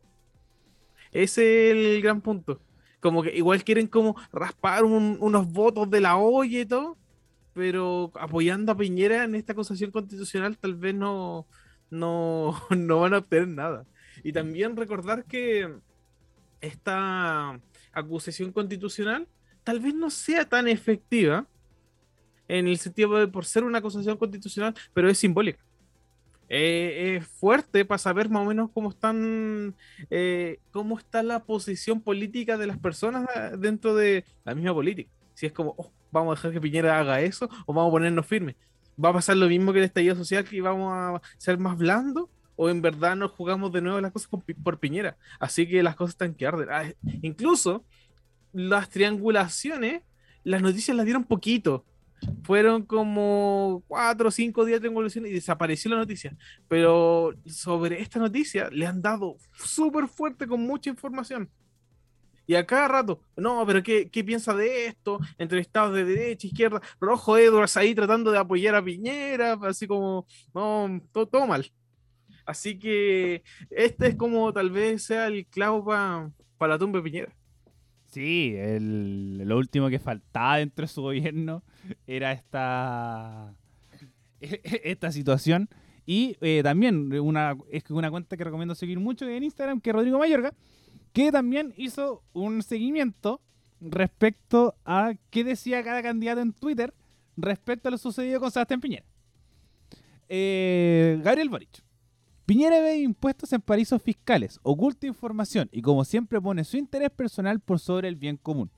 Speaker 2: Ese es el gran punto. Como que igual quieren como raspar un- unos votos de la olla y todo, pero apoyando a Piñera en esta acusación constitucional tal vez no, no, [laughs] no van a obtener nada. Y también recordar que esta acusación constitucional tal vez no sea tan efectiva en el sentido de por ser una acusación constitucional, pero es simbólica. Eh, es fuerte para saber más o menos cómo están, eh, cómo está la posición política de las personas dentro de la misma política. Si es como, "Oh, vamos a dejar que Piñera haga eso o vamos a ponernos firmes. ¿Va a pasar lo mismo que el estallido social que vamos a ser más blandos? ¿O en verdad nos jugamos de nuevo las cosas por Piñera? Así que las cosas están que arden. Ah, incluso las triangulaciones, las noticias las dieron poquito. Fueron como cuatro o cinco días de triangulación y desapareció la noticia. Pero sobre esta noticia le han dado súper fuerte con mucha información. Y a cada rato, no, pero ¿qué, qué piensa de esto? Entrevistados de derecha, izquierda, Rojo Edwards ahí tratando de apoyar a Piñera, así como, no, todo, todo mal. Así que este es como tal vez sea el clavo para la tumba de Piñera.
Speaker 1: Sí, el, lo último que faltaba dentro de su gobierno era esta, [laughs] esta situación. Y eh, también una, es una cuenta que recomiendo seguir mucho en Instagram, que es Rodrigo Mayorga, que también hizo un seguimiento respecto a qué decía cada candidato en Twitter respecto a lo sucedido con Sebastián Piñera. Eh, Gabriel Boric. Piñera ve impuestos en paraísos fiscales, oculta información y como siempre pone su interés personal por sobre el bien común.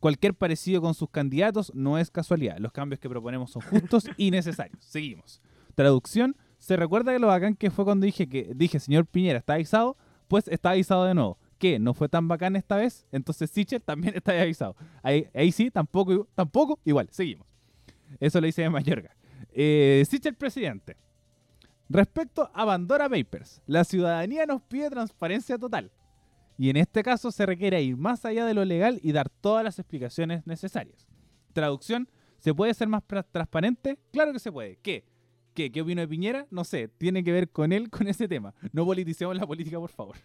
Speaker 1: Cualquier parecido con sus candidatos no es casualidad. Los cambios que proponemos son justos y necesarios. [laughs] Seguimos. Traducción. ¿Se recuerda que lo bacán que fue cuando dije que dije, señor Piñera, ¿está avisado? Pues está avisado de nuevo. ¿Qué? ¿No fue tan bacán esta vez? Entonces Sichel también [laughs] está avisado. Ahí, ahí sí, tampoco, tampoco, igual. Seguimos. Eso lo dice Mayorga. Eh, presidente. Respecto a Pandora Papers, la ciudadanía nos pide transparencia total. Y en este caso se requiere ir más allá de lo legal y dar todas las explicaciones necesarias. Traducción, ¿se puede ser más transparente? Claro que se puede. ¿Qué? ¿Qué? ¿Qué opino de Piñera? No sé, tiene que ver con él, [laughs] con ese tema. No politicemos la política, por favor.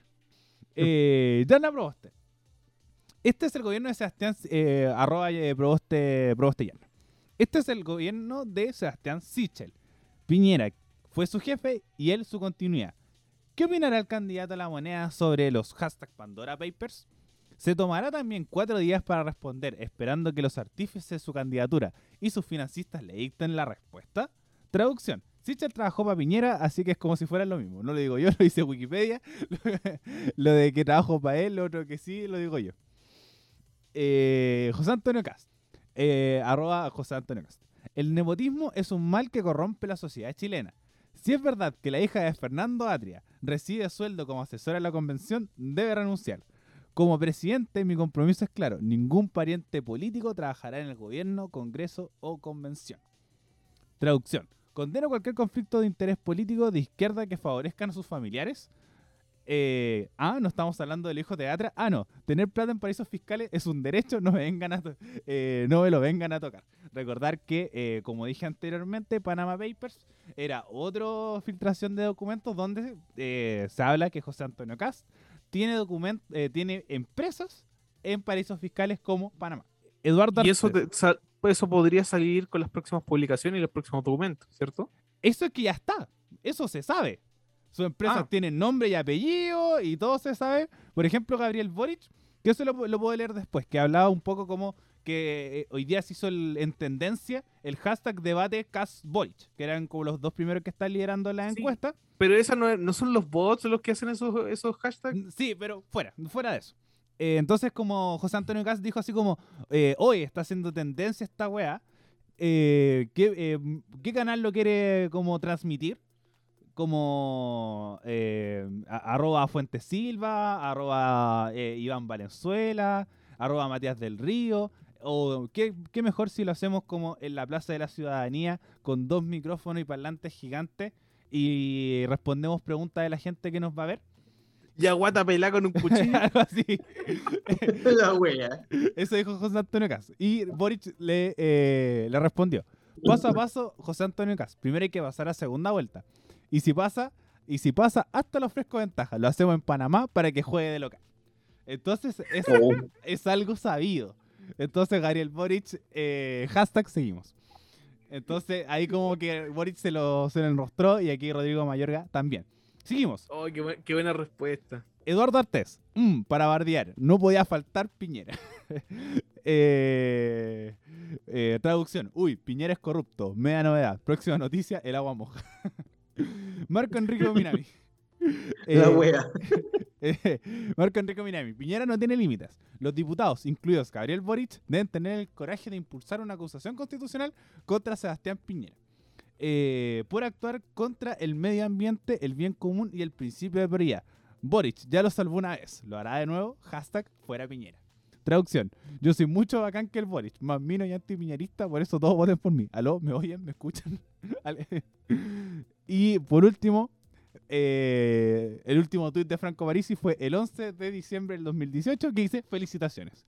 Speaker 1: Eh, Jana Proboste. Este es el gobierno de Sebastián, eh, arroba eh, Proboste, Proboste. Este es el gobierno de Sebastián Sichel. Piñera fue su jefe y él su continuidad. ¿Qué opinará el candidato a la moneda sobre los hashtag Pandora Papers? Se tomará también cuatro días para responder, esperando que los artífices de su candidatura y sus financistas le dicten la respuesta. Traducción. Sichel trabajó para Piñera, así que es como si fuera lo mismo. No lo digo yo, [laughs] lo dice Wikipedia. [laughs] lo de que trabajo para él, lo otro que sí, lo digo yo. Eh, José Antonio Cast. Eh, arroba José Antonio Cast. El nepotismo es un mal que corrompe la sociedad chilena. Si es verdad que la hija de Fernando Atria recibe sueldo como asesora de la convención, debe renunciar. Como presidente, mi compromiso es claro: ningún pariente político trabajará en el gobierno, congreso o convención. Traducción: condeno cualquier conflicto de interés político de izquierda que favorezcan a sus familiares. Eh, ah, no estamos hablando del hijo de Atra. Ah, no. Tener plata en paraísos fiscales es un derecho, no me, vengan a eh, no me lo vengan a tocar. Recordar que, eh, como dije anteriormente, Panama Papers era otra filtración de documentos donde eh, se habla que José Antonio Cast tiene, tiene empresas en paraísos fiscales como Panamá. Eduardo
Speaker 2: Y eso,
Speaker 1: Arce-
Speaker 2: sa- eso podría salir con las próximas publicaciones y los próximos documentos, ¿cierto?
Speaker 1: Eso es que ya está. Eso se sabe. Sus empresas
Speaker 2: Ah.
Speaker 1: tienen nombre y apellido y todo se sabe. Por ejemplo, Gabriel Boric, que eso lo, lo puedo leer después, que hablaba un poco como que eh, hoy día se hizo el- en tendencia el hashtag debate Cas Boric, que eran como los dos primeros que están liderando la
Speaker 2: Sí.
Speaker 1: encuesta.
Speaker 2: Pero esas no, no son los bots los que hacen esos, esos hashtags.
Speaker 1: Sí, pero fuera, fuera de eso. Eh, entonces, como José Antonio Cas dijo así como, eh, hoy está haciendo tendencia esta weá, eh, ¿qué, eh, qué canal lo quiere como transmitir? Como eh, arroba Fuentes Silva, arroba eh, Iván Valenzuela, arroba Matías del Río, o qué, qué mejor si lo hacemos como en la Plaza de la Ciudadanía con dos micrófonos y parlantes gigantes y respondemos preguntas de la gente que nos va a ver.
Speaker 2: Ya guata pelá con un cuchillo. [laughs]
Speaker 1: Algo así. [laughs]
Speaker 3: La wea.
Speaker 1: Eso dijo José Antonio Cas. Y Boric le, eh, le respondió. Paso a paso, José Antonio Cas. Primero hay que pasar a segunda vuelta. Y si pasa, y si pasa, hasta le ofrezco ventaja. Lo hacemos en Panamá para que juegue de local. Entonces, es,
Speaker 3: Oh.
Speaker 1: es algo sabido. Entonces, Gabriel Boric, eh, hashtag seguimos. Entonces, ahí como que Boric se lo, se lo enrostró y aquí Rodrigo Mayorga también. Seguimos.
Speaker 2: Oh, qué, bu- qué buena respuesta.
Speaker 1: Eduardo Artés, mm, para bardear, no podía faltar Piñera. [laughs] Eh, eh, traducción, uy, Piñera es corrupto, media novedad. Próxima noticia, el agua moja. [laughs] Marco Enrique Minami. [laughs]
Speaker 3: La
Speaker 1: Eh,
Speaker 3: wea.
Speaker 1: Marco Enrique Minami, Piñera no tiene límites. Los diputados, incluidos Gabriel Boric, deben tener el coraje de impulsar una acusación constitucional contra Sebastián Piñera. Eh, por actuar contra el medio ambiente, el bien común y el principio de prioridad. Boric ya lo salvó una vez, lo hará de nuevo, hashtag fuera Piñera. Traducción, yo soy mucho bacán que el Boric, más mino y antipiñerista, por eso todos voten por mí. ¿Aló? ¿Me oyen? ¿Me escuchan? [laughs] Y por último, eh, el último tuit de Franco Parisi fue el 11 de diciembre del 2018 que dice felicitaciones.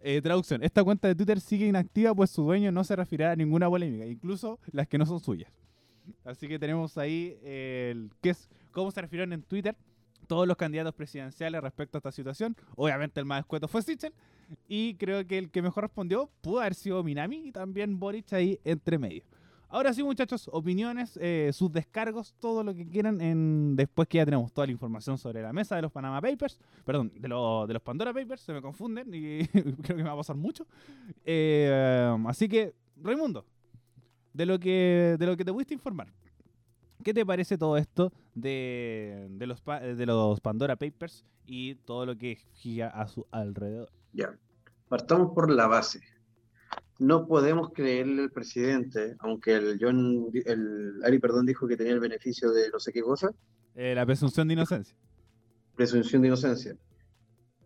Speaker 1: Eh, traducción, esta cuenta de Twitter sigue inactiva pues su dueño no se refiere a ninguna polémica, incluso las que no son suyas. Así que tenemos ahí el qué es, cómo se refirieron en Twitter todos los candidatos presidenciales respecto a esta situación. Obviamente el más escueto fue Sichel y creo que el que mejor respondió pudo haber sido Minami y también Boric ahí entre medio. Ahora sí, muchachos, opiniones, eh, sus descargos, todo lo que quieran. Después que ya tenemos toda la información sobre la mesa de los Panama Papers, perdón, de, de los Pandora Papers, se me confunden y [laughs] creo que me va a pasar mucho. Eh, así que, Raimundo, de lo que, de lo que te pudiste informar, ¿qué te parece todo esto de, de, los, de los Pandora Papers y todo lo que gira a su alrededor?
Speaker 3: Ya. Partamos por la base. No podemos creerle al presidente, aunque el John, el Ari, perdón, dijo que tenía el beneficio de no sé qué cosa,
Speaker 1: Eh, la presunción de inocencia.
Speaker 3: presunción de inocencia.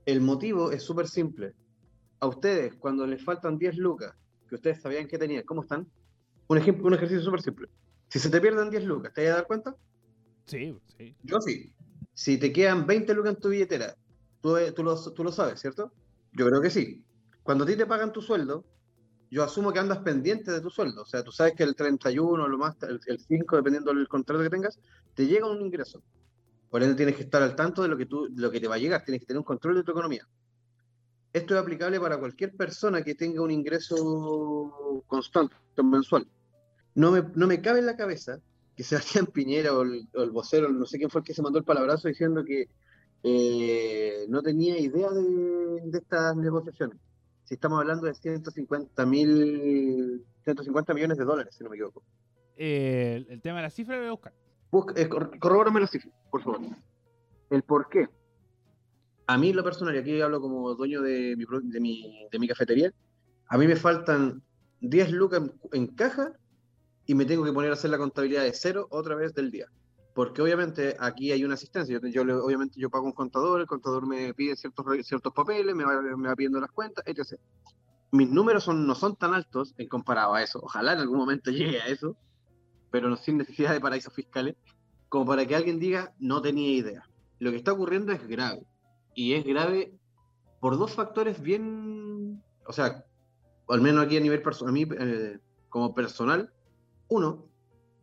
Speaker 3: El motivo es súper simple. A ustedes, cuando les faltan 10 lucas, que ustedes sabían que tenían, ¿cómo están? Un ejemplo, un ejercicio súper simple. Si se te pierden 10 lucas, ¿te vas a dar cuenta?
Speaker 1: Sí, sí.
Speaker 3: Yo sí. Si te quedan 20 lucas en tu billetera, tú, tú, lo, tú lo sabes, ¿cierto? Yo creo que sí. Cuando a ti te pagan tu sueldo, yo asumo que andas pendiente de tu sueldo. O sea, tú sabes que el 31, lo más, el, el 5, dependiendo del contrato que tengas, te llega un ingreso. Por ende, tienes que estar al tanto de lo que, tú, lo que te va a llegar. Tienes que tener un control de tu economía. Esto es aplicable para cualquier persona que tenga un ingreso constante, mensual. No me, no me cabe en la cabeza que Sebastián Piñera o el, o el vocero, no sé quién fue el que se mandó el palabrazo diciendo que eh, no tenía idea de, de estas negociaciones. Si estamos hablando de 150 mil, 150 millones de dólares, si no me equivoco.
Speaker 1: Eh, el, el tema de la cifra lo voy a buscar.
Speaker 3: Busca, eh, cor- corrobórame la cifra, por favor. El por qué. A mí, lo personal, y aquí hablo como dueño de mi, de mi, de mi cafetería, a mí me faltan 10 lucas en, en caja y me tengo que poner a hacer la contabilidad de cero otra vez del día. Porque obviamente aquí hay una asistencia. Yo, yo obviamente yo pago un contador, el contador me pide ciertos, ciertos papeles, me va, me va pidiendo las cuentas, etc. Mis números son, no son tan altos en comparado a eso. Ojalá en algún momento [laughs] llegue a eso, pero no sin necesidad de paraísos fiscales, como para que alguien diga no tenía idea. Lo que está ocurriendo es grave. Y es grave por dos factores bien, o sea, al menos aquí a nivel personal, eh, como personal, uno,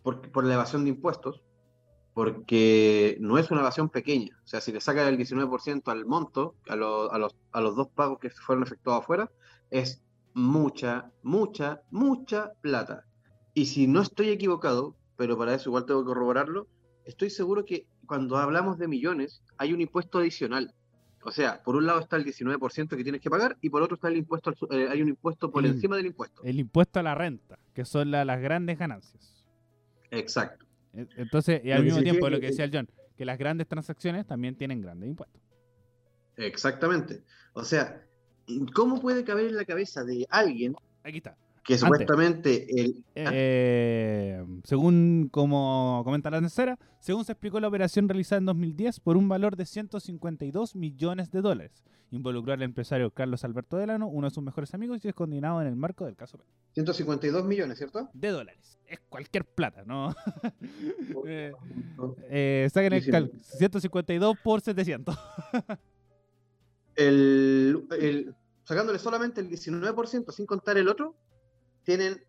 Speaker 3: por, por la evasión de impuestos, porque no es una evasión pequeña. O sea, si le saca el 19% al monto, a, lo- a los, a los dos pagos que fueron efectuados afuera, es mucha, mucha, mucha plata. Y si no estoy equivocado, pero para eso igual tengo que corroborarlo, estoy seguro que cuando hablamos de millones hay un impuesto adicional. O sea, por un lado está el 19% que tienes que pagar y por otro está el impuesto, eh, hay un impuesto por
Speaker 1: El-
Speaker 3: encima del impuesto.
Speaker 1: El impuesto a la renta, que son la- las grandes ganancias.
Speaker 3: Exacto.
Speaker 1: E- Entonces, y al mismo tiempo, lo
Speaker 3: que-
Speaker 1: que decía el John, que las grandes transacciones también tienen grandes impuestos.
Speaker 3: Exactamente. O sea, ¿cómo puede caber en la cabeza de alguien
Speaker 1: Aquí está.
Speaker 3: Que supuestamente el... ¿Ah?
Speaker 1: Eh, según como comenta la tercera, según se explicó la operación realizada en 2010 por un valor de 152 millones de dólares. Involucró al empresario Carlos Alberto Delano, uno de sus mejores amigos, y es condenado en el marco del caso penal.
Speaker 3: 152 millones, ¿cierto?
Speaker 1: de dólares. Es cualquier plata, ¿no? [laughs] Eh, eh, saquen el cálculo. 152 por 700.
Speaker 3: El, el- sacándole solamente el 19% sin contar el otro, tienen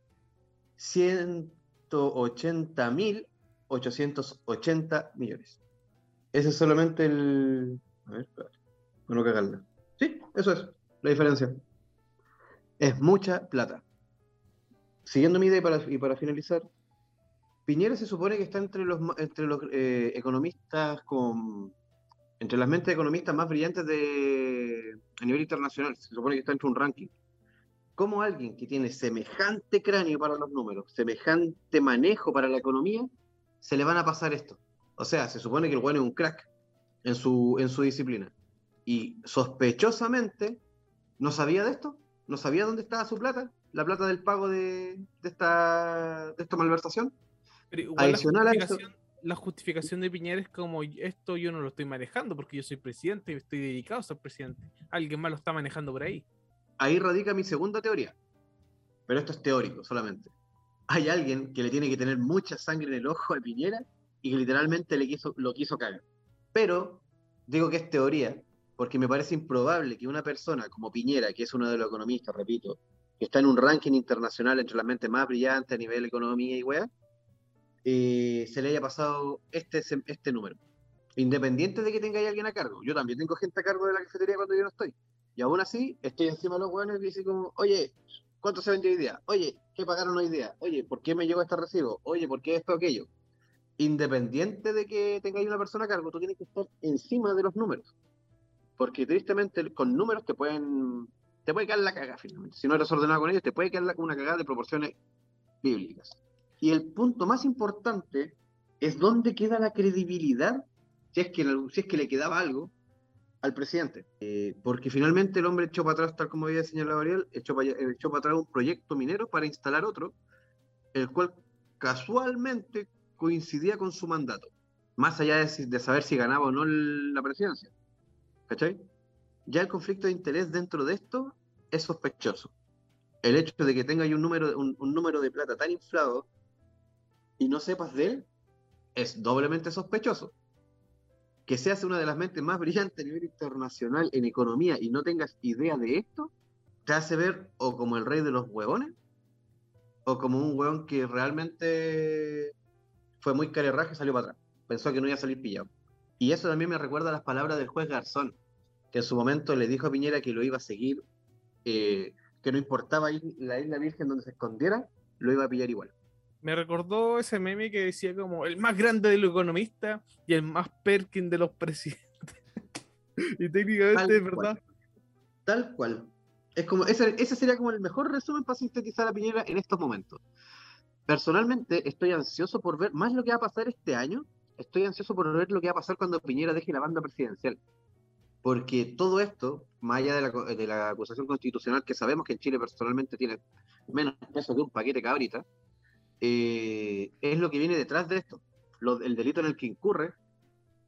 Speaker 3: 180.880 millones. Ese es solamente el... A ver, espérate, para no cagarla. Sí, eso es la diferencia. Es mucha plata. Siguiendo mi idea y para, finalizar, Piñera se supone que está entre los, entre los eh, economistas con, entre las mentes economistas más brillantes de, a nivel internacional. Se supone que está entre un ranking. ¿Cómo alguien que tiene semejante cráneo para los números, semejante manejo para la economía, se le van a pasar esto? O sea, se supone que el bueno es un crack en su, en su disciplina. Y sospechosamente no sabía de esto, no sabía dónde estaba su plata, la plata del pago de, de esta, de esta malversación.
Speaker 2: Pero igual la
Speaker 3: Adicional a eso-
Speaker 2: justificación, la justificación de Piñera es como esto yo no lo estoy manejando porque yo soy presidente y estoy dedicado a ser presidente. Alguien más lo está manejando por ahí.
Speaker 3: Ahí radica mi segunda teoría. Pero esto es teórico solamente. Hay alguien que le tiene que tener mucha sangre en el ojo a Piñera y que literalmente le quiso, lo quiso cagar. Pero digo que es teoría porque me parece improbable que una persona como Piñera, que es uno de los economistas, repito, que está en un ranking internacional entre las mentes más brillantes a nivel economía y weá, eh, se le haya pasado este, este número. Independiente de que tenga ahí alguien a cargo. Yo también tengo gente a cargo de la cafetería cuando yo no estoy. Y aún así, estoy encima de los hueones y dice como, oye, ¿cuánto se vendió hoy día? Oye, ¿qué pagaron hoy día? Oye, ¿por qué me llegó este recibo? Oye, ¿por qué esto aquello? Independiente de que tenga ahí una persona a cargo, tú tienes que estar encima de los números. Porque tristemente con números te pueden, te puede caer la cagada finalmente. Si no eres ordenado con ellos, te puede caer la- una cagada de proporciones bíblicas. Y el punto más importante es dónde queda la credibilidad, si es que, si es que le quedaba algo, al presidente. Eh, porque finalmente el hombre echó para atrás, tal como había señalado Ariel, echó para, echó para atrás un proyecto minero para instalar otro, el cual casualmente coincidía con su mandato, más allá de, de saber si ganaba o no el- la presidencia. ¿Cachai? Ya el conflicto de interés dentro de esto es sospechoso. El hecho de que tenga un número, un, un número de plata tan inflado y no sepas de él es doblemente sospechoso que seas una de las mentes más brillantes a nivel internacional en economía y no tengas idea de esto, te hace ver o como el rey de los huevones, o como un hueón que realmente fue muy carerraje y salió para atrás. Pensó que no iba a salir pillado. Y eso también me recuerda las palabras del juez Garzón, que en su momento le dijo a Piñera que lo iba a seguir, eh, que no importaba la isla virgen donde se escondiera, lo iba a pillar igual.
Speaker 2: Me recordó ese meme que decía como el más grande de los economistas y el más Perkin de los presidentes. [laughs] y técnicamente
Speaker 3: Tal
Speaker 2: es
Speaker 3: cual.
Speaker 2: verdad.
Speaker 3: Tal cual. Es como, ese, ese sería como el mejor resumen para sintetizar a Piñera en estos momentos. Personalmente estoy ansioso por ver más lo que va a pasar este año. Estoy ansioso por ver lo que va a pasar cuando Piñera deje la banda presidencial. Porque todo esto, más allá de la, de la acusación constitucional, que sabemos que en Chile personalmente tiene menos peso que un paquete cabrita, eh, es lo que viene detrás de esto. Lo- el delito en el que incurre.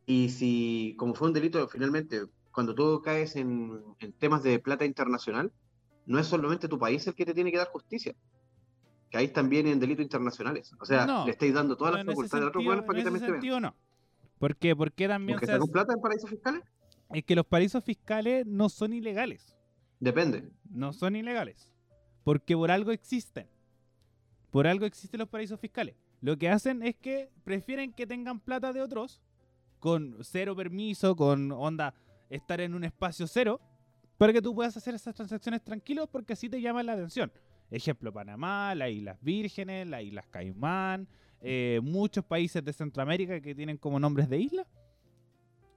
Speaker 3: Y si, como fue un delito, finalmente, cuando tú caes en, en temas de plata internacional, no es solamente tu país el que te tiene que dar justicia. Caís también en delitos internacionales. O sea,
Speaker 1: No,
Speaker 3: le estáis dando todas las facultades a otros buenos para que también te vean.
Speaker 1: no. ¿Por qué? ¿Por qué también
Speaker 3: ¿Porque
Speaker 1: se hace-
Speaker 3: plata en paraísos fiscales?
Speaker 1: Es que los paraísos fiscales no son ilegales.
Speaker 3: Depende.
Speaker 1: No son ilegales. Porque por algo existen. Por algo existen los paraísos fiscales. Lo que hacen es que prefieren que tengan plata de otros con cero permiso, con onda estar en un espacio cero, para que tú puedas hacer esas transacciones tranquilos porque así te llaman la atención. Ejemplo, Panamá, las Islas Vírgenes, las Islas Caimán, eh, muchos países de Centroamérica que tienen como nombres de islas.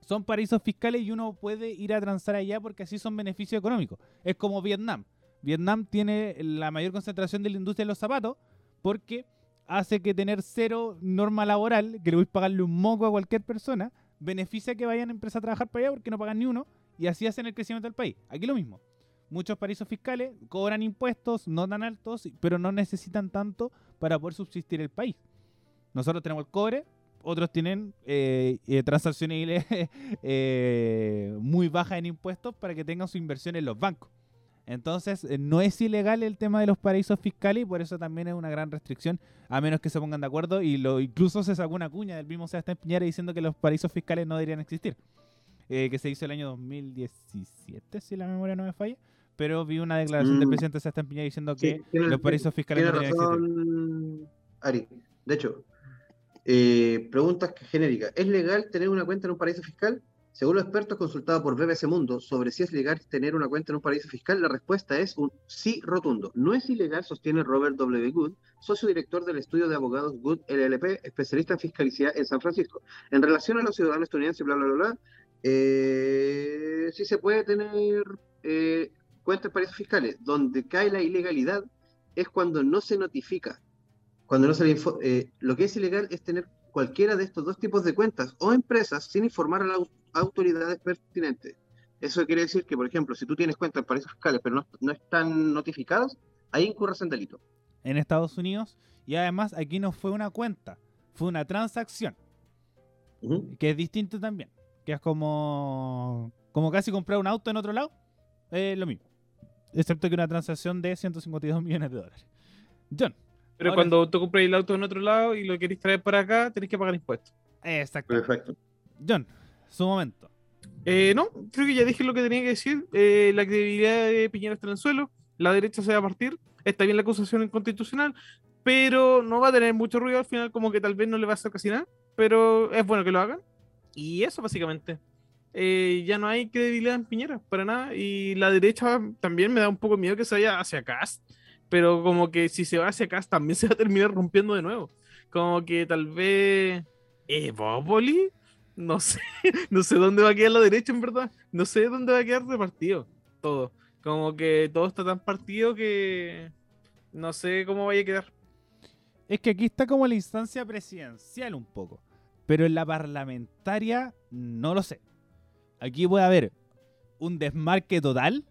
Speaker 1: son paraísos fiscales y uno puede ir a transar allá porque así son beneficios económicos. Es como Vietnam. Vietnam tiene la mayor concentración de la industria de los zapatos porque hace que tener cero norma laboral, que le voy a pagarle un moco a cualquier persona, beneficia que vayan a empezar a trabajar para allá porque no pagan ni uno y así hacen el crecimiento del país. Aquí lo mismo. Muchos paraísos fiscales cobran impuestos no tan altos, pero no necesitan tanto para poder subsistir el país. Nosotros tenemos el cobre, otros tienen eh, eh, transacciones [laughs] eh, muy bajas en impuestos para que tengan su inversión en los bancos. Entonces, eh, no es ilegal el tema de los paraísos fiscales y por eso también es una gran restricción, a menos que se pongan de acuerdo. Y lo incluso se sacó una cuña del mismo Sebastián Piñera diciendo que los paraísos fiscales no deberían existir. eh, que se hizo el año 2017, si la memoria no me falla. Pero vi una declaración del
Speaker 3: Mm.
Speaker 1: presidente Sebastián Piñera diciendo que
Speaker 3: tiene-
Speaker 1: los paraísos fiscales no deberían existir.
Speaker 3: Ari. De hecho, eh, preguntas genéricas. ¿Es legal tener una cuenta en un paraíso fiscal? Según los expertos consultados por BBC Mundo sobre si es legal tener una cuenta en un paraíso fiscal, la respuesta es un sí rotundo. No es ilegal, sostiene Robert W. Good, socio director del estudio de abogados Good LLP, especialista en fiscalidad en San Francisco. En relación a los ciudadanos estadounidenses, bla, bla, bla, bla, eh, sí se puede tener eh, cuentas en paraísos fiscales. Donde cae la ilegalidad es cuando no se notifica. Cuando no se le eh, lo que es ilegal es tener cualquiera de estos dos tipos de cuentas o empresas sin informar a las au- autoridades pertinentes. Eso quiere decir que, por ejemplo, si tú tienes cuentas en paraísos fiscales pero no, no están notificados, ahí incurres en delito.
Speaker 1: en Estados Unidos. Y además aquí no fue una cuenta, fue una transacción,
Speaker 3: Ujú.
Speaker 1: que es distinto también. Que es como, como casi comprar un auto en otro lado, es lo mismo. Excepto que una transacción de 152 millones de dólares. John,
Speaker 2: Pero
Speaker 1: Ahora-
Speaker 2: cuando tú compras el auto en otro lado y lo querés traer para acá, tenés que pagar impuestos.
Speaker 1: exacto.
Speaker 3: Perfecto.
Speaker 1: John, su momento.
Speaker 2: Eh, no, creo que ya dije lo que tenía que decir. Eh, la credibilidad de Piñera está en el suelo. La derecha se va a partir. Está bien la acusación inconstitucional, pero no va a tener mucho ruido al final, como que tal vez no le va a hacer casi nada. Pero es bueno que lo hagan. Y eso básicamente. Eh, ya no hay credibilidad en Piñera, para nada. Y la derecha también me da un poco miedo que se vaya hacia Cast. Pero como que si se va hacia Cast [laughs] también se va a terminar rompiendo de nuevo. Como que tal vez... ¿Evópoli? No sé. [laughs] No sé dónde va a quedar la derecha, en verdad. No sé dónde va a quedar repartido todo. Como que todo está tan partido que no sé cómo vaya a quedar.
Speaker 1: Es que aquí está como la instancia presidencial un poco. Pero en la parlamentaria no lo sé. Aquí puede haber un desmarque total.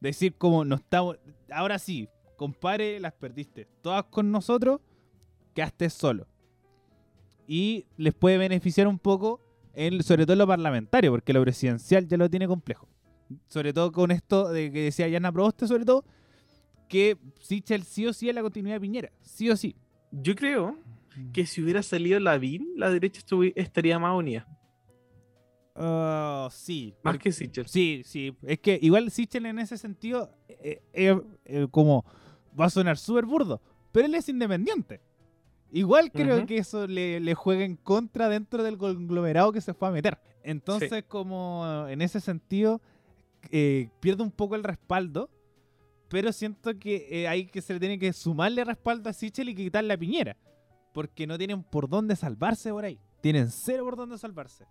Speaker 1: Decir como no estamos... Ahora sí, compadre, las perdiste. Todas con nosotros, quedaste solo. Y les puede beneficiar un poco, en, sobre todo en lo parlamentario, porque lo presidencial ya lo tiene complejo. Sobre todo con esto de que decía Yana Proboste, sobre todo, que Sichel sí o sí es la continuidad de Piñera. Sí o sí.
Speaker 2: Yo creo que si hubiera salido Lavín, la derecha estaría más unida.
Speaker 1: Ah, sí.
Speaker 2: Más
Speaker 1: porque-
Speaker 2: que Sichel.
Speaker 1: Sí, sí. Es que igual Sichel en ese sentido, eh, eh, eh, como va a sonar súper burdo, pero él es independiente. Igual creo que eso le, le juega en contra dentro del conglomerado que se fue a meter. Entonces, como en ese sentido, eh, pierde un poco el respaldo, pero siento que eh, hay que se le tiene que sumarle respaldo a Sichel y quitarle a Piñera. Porque no tienen por dónde salvarse por ahí. Tienen cero por dónde salvarse.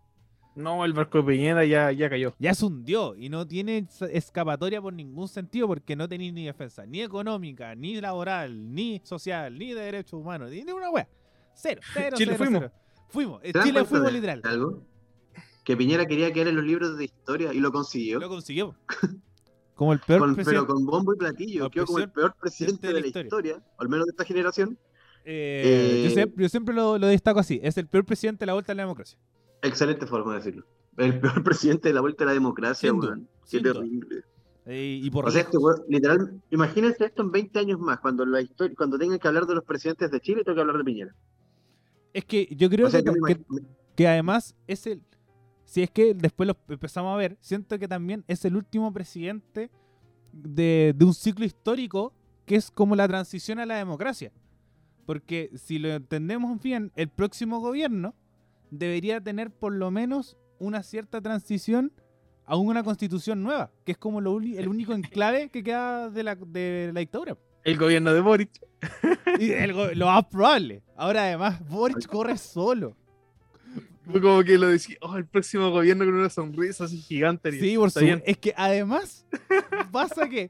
Speaker 2: No, el barco de Piñera ya, ya cayó.
Speaker 1: ya se hundió y no tiene escapatoria por ningún sentido porque no tenéis ni defensa, ni económica, ni laboral, ni social, ni de derechos humanos, ni una wea. Cero, [laughs] cero,
Speaker 2: Chile
Speaker 1: cero,
Speaker 2: fuimos.
Speaker 1: cero. Fuimos, en
Speaker 3: ¿Te das
Speaker 1: Chile fuimos literal.
Speaker 3: Algo? Que Piñera quería quedar en los libros de historia y lo consiguió.
Speaker 1: Lo consiguió. [laughs] Como el peor
Speaker 3: Con-
Speaker 1: presidente.
Speaker 3: pero con bombo y platillo. Quedó como el peor presidente de la historia, al menos de esta generación.
Speaker 1: Eh, yo,
Speaker 3: Eh,
Speaker 1: siempre, yo siempre lo, lo destaco así. Es el peor presidente de la vuelta a la democracia.
Speaker 3: Excelente forma de decirlo. El peor [laughs] presidente de la vuelta a la democracia, weón. Qué terrible.
Speaker 1: Eh, y por
Speaker 3: O sea, este weón, literal, imagínense esto en 20 años más, cuando la historia, cuando tengan que hablar de los presidentes de Chile, tengo que hablar de Piñera.
Speaker 1: Es que yo creo
Speaker 3: O sea,
Speaker 1: que,
Speaker 3: yo me
Speaker 1: que-
Speaker 3: imag-
Speaker 1: que además es el. Si es que después lo empezamos a ver, siento que también es el último presidente de, de un ciclo histórico que es como la transición a la democracia. Porque si lo entendemos bien, el próximo gobierno debería tener por lo menos una cierta transición a una constitución nueva, que es como lo el único enclave que queda de la, de la dictadura.
Speaker 2: El gobierno de Boric.
Speaker 1: Y el go- lo más probable. Ahora además, Boric corre solo.
Speaker 2: Como que lo decía, oh, el próximo gobierno con una sonrisa así gigante.
Speaker 1: Sí, por
Speaker 2: Está
Speaker 1: su...
Speaker 2: bien.
Speaker 1: Es que además pasa que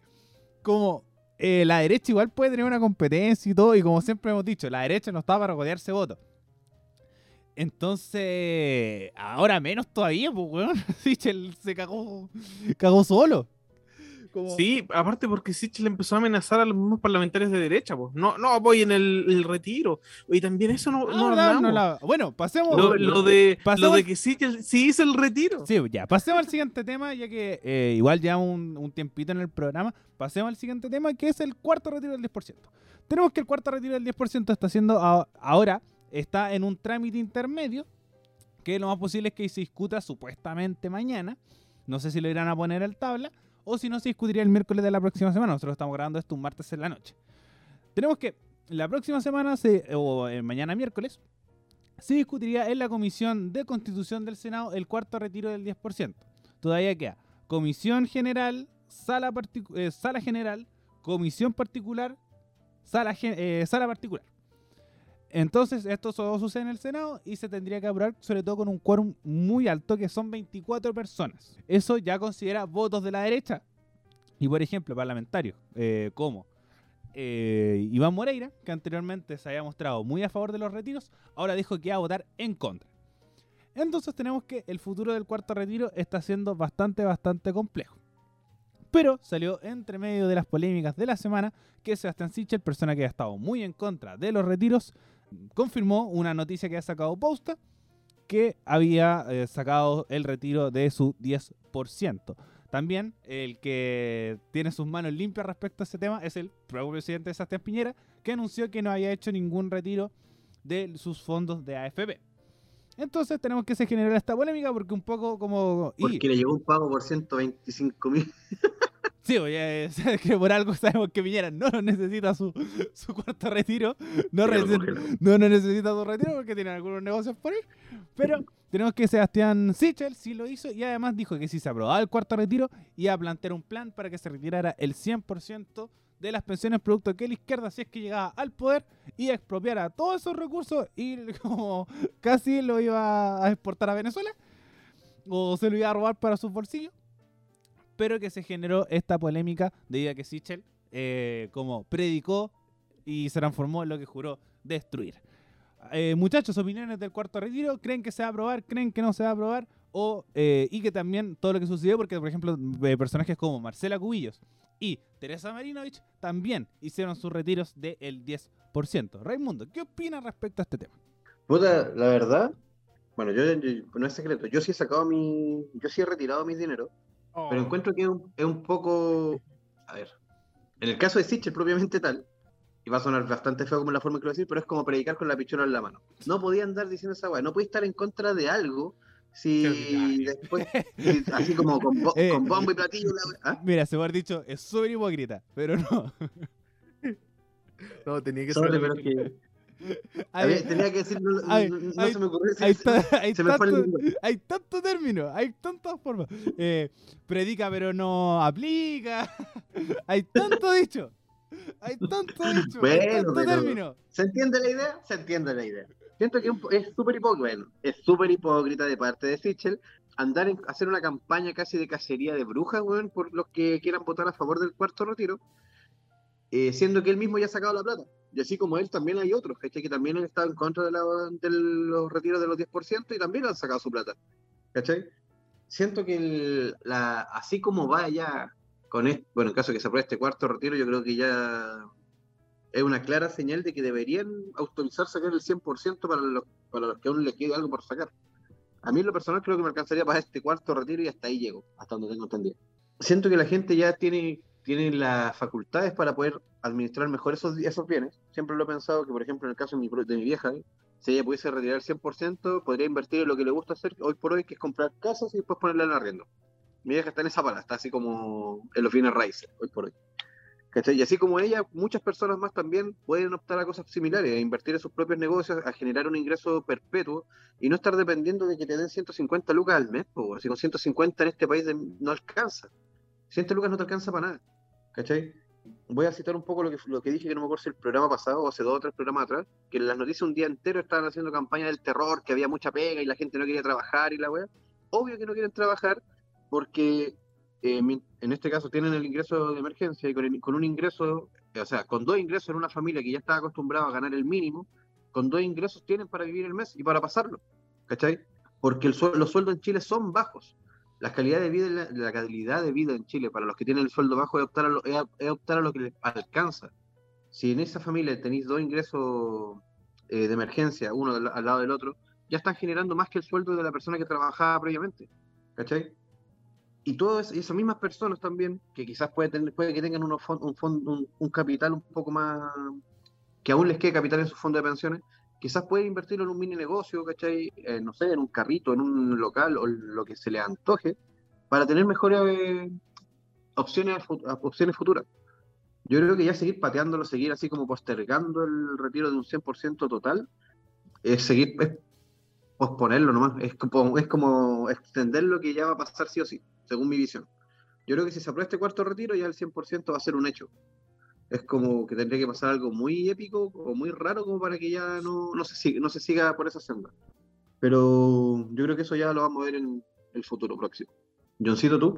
Speaker 1: como eh, la derecha igual puede tener una competencia y todo, y como siempre hemos dicho, la derecha no está para rodearse votos. Entonces, ahora menos todavía, pues, weón. [laughs] Sichel se cagó, cagó solo. Como-
Speaker 2: Sí, aparte porque Sichel empezó a amenazar a los mismos parlamentarios de derecha, pues. No, no apoyen el, el retiro. Y también eso no,
Speaker 1: Ah,
Speaker 2: no.
Speaker 1: No la- Bueno, pasemos.
Speaker 2: Lo, lo de,
Speaker 1: Pasemos-
Speaker 2: lo de que Sichel sí hizo el retiro.
Speaker 1: Sí, ya, pasemos al siguiente tema, ya que eh, igual ya un, un tiempito en el programa. Pasemos al siguiente tema, que es el cuarto retiro del 10%. Tenemos que el cuarto retiro del 10% está haciendo a- ahora, está en un trámite intermedio, que lo más posible es que se discuta supuestamente mañana. No sé si lo irán a poner al tabla, o si no, se discutiría el miércoles de la próxima semana. Nosotros estamos grabando esto un martes en la noche. Tenemos que la próxima semana, se, o eh, mañana miércoles, se discutiría en la Comisión de Constitución del Senado el cuarto retiro del 10%. Todavía queda Comisión General, Sala, eh, sala General, Comisión Particular, Sala, eh, sala Particular. Entonces, esto solo sucede en el Senado y se tendría que aprobar, sobre todo con un quórum muy alto, que son 24 personas. Eso ya considera votos de la derecha. Y, por ejemplo, parlamentarios eh, como eh, Iván Moreira, que anteriormente se había mostrado muy a favor de los retiros, ahora dijo que iba a votar en contra. Entonces tenemos que el futuro del cuarto retiro está siendo bastante, bastante complejo. Pero salió entre medio de las polémicas de la semana que Sebastián Sichel, persona que ha estado muy en contra de los retiros, confirmó una noticia que ha sacado Posta que había eh, sacado el retiro de su 10%. También el que tiene sus manos limpias respecto a ese tema es el propio presidente de Sebastián Piñera, que anunció que no había hecho ningún retiro de sus fondos de AFP. Entonces tenemos que se generar esta polémica porque un poco como...
Speaker 3: Porque le llegó un pago por 125 mil.
Speaker 1: Sí, oye, es [laughs] que por algo sabemos que Piñera no [laughs] necesita su, su cuarto retiro. No, no, no necesita su retiro porque tiene algunos negocios por ahí. Pero tenemos que Sebastián Sichel sí lo hizo y además dijo que si se aprobaba el cuarto retiro iba a plantear un plan para que se retirara el 100% de las pensiones producto que la izquierda, si es que llegaba al poder, iba a expropiar todos esos recursos y [laughs] como casi lo iba a exportar a Venezuela o se lo iba a robar para sus bolsillos pero que se generó esta polémica debido a que Sichel eh, como predicó y se transformó en lo que juró destruir. Eh, muchachos, opiniones del cuarto retiro, ¿creen que se va a aprobar? ¿Creen que no se va a aprobar? O, eh, y que también todo lo que sucedió, porque por ejemplo personajes como Marcela Cubillos y Teresa Marinovich también hicieron sus retiros del 10%. Raimundo, ¿qué opinas respecto a este tema?
Speaker 3: Puta, la verdad, bueno, yo, yo- no es secreto, yo sí he sacado mi, yo sí he retirado mi dinero,
Speaker 2: Oh.
Speaker 3: pero encuentro que es un, es un poco, a ver, en el caso de Sichel propiamente tal, y va a sonar bastante feo como la forma que lo voy a decir, pero es como predicar con la pichona en la mano. No podía andar diciendo esa weá, no podía estar en contra de algo si después, si- así como con, bo- [laughs]
Speaker 1: Eh.
Speaker 3: con bombo y platillo, la ¿ah?
Speaker 1: Mira, se puede haber dicho, es súper hipócrita, pero no. [laughs]
Speaker 2: No, tenía que ser.
Speaker 3: pero es que a
Speaker 1: Hay-
Speaker 3: ver, tenía que decir, no, no- no- se me ocurrió
Speaker 1: hay, ta- hay
Speaker 3: se me
Speaker 1: tanto-
Speaker 3: hilo.
Speaker 1: hay tantos términos, hay tantas formas. Eh, predica pero no aplica. [laughs] hay tanto dicho. Hay tanto dicho. hay
Speaker 3: Bueno,
Speaker 1: tanto
Speaker 3: pero-
Speaker 1: término.
Speaker 3: ¿Se entiende la idea? Se entiende la idea. Siento que es súper hipócrita, bueno, es súper hipócrita de parte de Sichel andar en hacer una campaña casi de cacería de brujas, weón, por los que quieran votar a favor del cuarto retiro, eh, siendo que él mismo ya ha sacado la plata. Y así como él, también hay otros, ¿cachai? Que también han estado en contra de, la- de los retiros de los 10% y también han sacado su plata. ¿Cachai? Siento que el- la, así como va ya con este, bueno, en caso de que se apruebe este cuarto retiro, yo creo que ya es una clara señal de que deberían autorizar sacar el 100% para los, para los que aún les quede algo por sacar. A mí en lo personal creo que me alcanzaría para este cuarto retiro y hasta ahí llego, hasta donde tengo entendido. Siento que la gente ya tiene, tiene las facultades para poder administrar mejor esos, esos bienes. Siempre lo he pensado que, por ejemplo, en el caso de mi, de mi vieja, si ella pudiese retirar el 100%, podría invertir en lo que le gusta hacer hoy por hoy, que es comprar casas y después ponerla en arriendo. Mi vieja está en esa pala, está así como en los bienes raíces, hoy por hoy. Y así como ella, muchas personas más también pueden optar a cosas similares, a invertir en sus propios negocios, a generar un ingreso perpetuo y no estar dependiendo de que te den 150 lucas al mes, po, así con 150 en este país no alcanza. 100 lucas no te alcanza para nada, ¿cachai? voy a citar un poco lo que, lo que dije, que no me acuerdo si el programa pasado o hace dos o tres programas atrás, que en las noticias un día entero estaban haciendo campaña del terror, que había mucha pega y la gente no quería trabajar y la weá. Obvio que no quieren trabajar porque eh, en este caso tienen el ingreso de emergencia y con, un ingreso, o sea, con dos ingresos en una familia que ya estaba acostumbrada a ganar el mínimo, con dos ingresos tienen para vivir el mes y para pasarlo, ¿cachai? Porque los sueldos en Chile son bajos. La calidad de vida, la, calidad de vida en Chile para los que tienen el sueldo bajo es optar a lo, es, optar a lo que les alcanza. Si en esa familia tenéis dos ingresos eh, de emergencia, uno al, lado del otro, ya están generando más que el sueldo de la persona que trabajaba previamente, ¿cachai? Y todas esas mismas personas también, que quizás puede, tener, que tengan un, un, un capital un poco más, que aún les quede capital en su fondo de pensiones, quizás pueden invertirlo en un mini negocio, ¿cachai? Eh, no sé, en un carrito, en un local o lo que se les antoje, para tener mejores eh, opciones, opciones futuras. Yo creo que ya seguir pateándolo, seguir así como postergando el retiro de un 100% total, es seguir, posponerlo nomás, es como, es como extender lo que ya va a pasar sí o sí, según mi visión. Yo creo que si se aprueba este cuarto retiro, ya el 100% va a ser un hecho. Es como que tendría que pasar algo muy épico o muy raro como para que ya no, no, se, siga, no se siga por esa senda. Pero yo creo que eso ya lo vamos a ver en el futuro próximo. Johncito, ¿tú?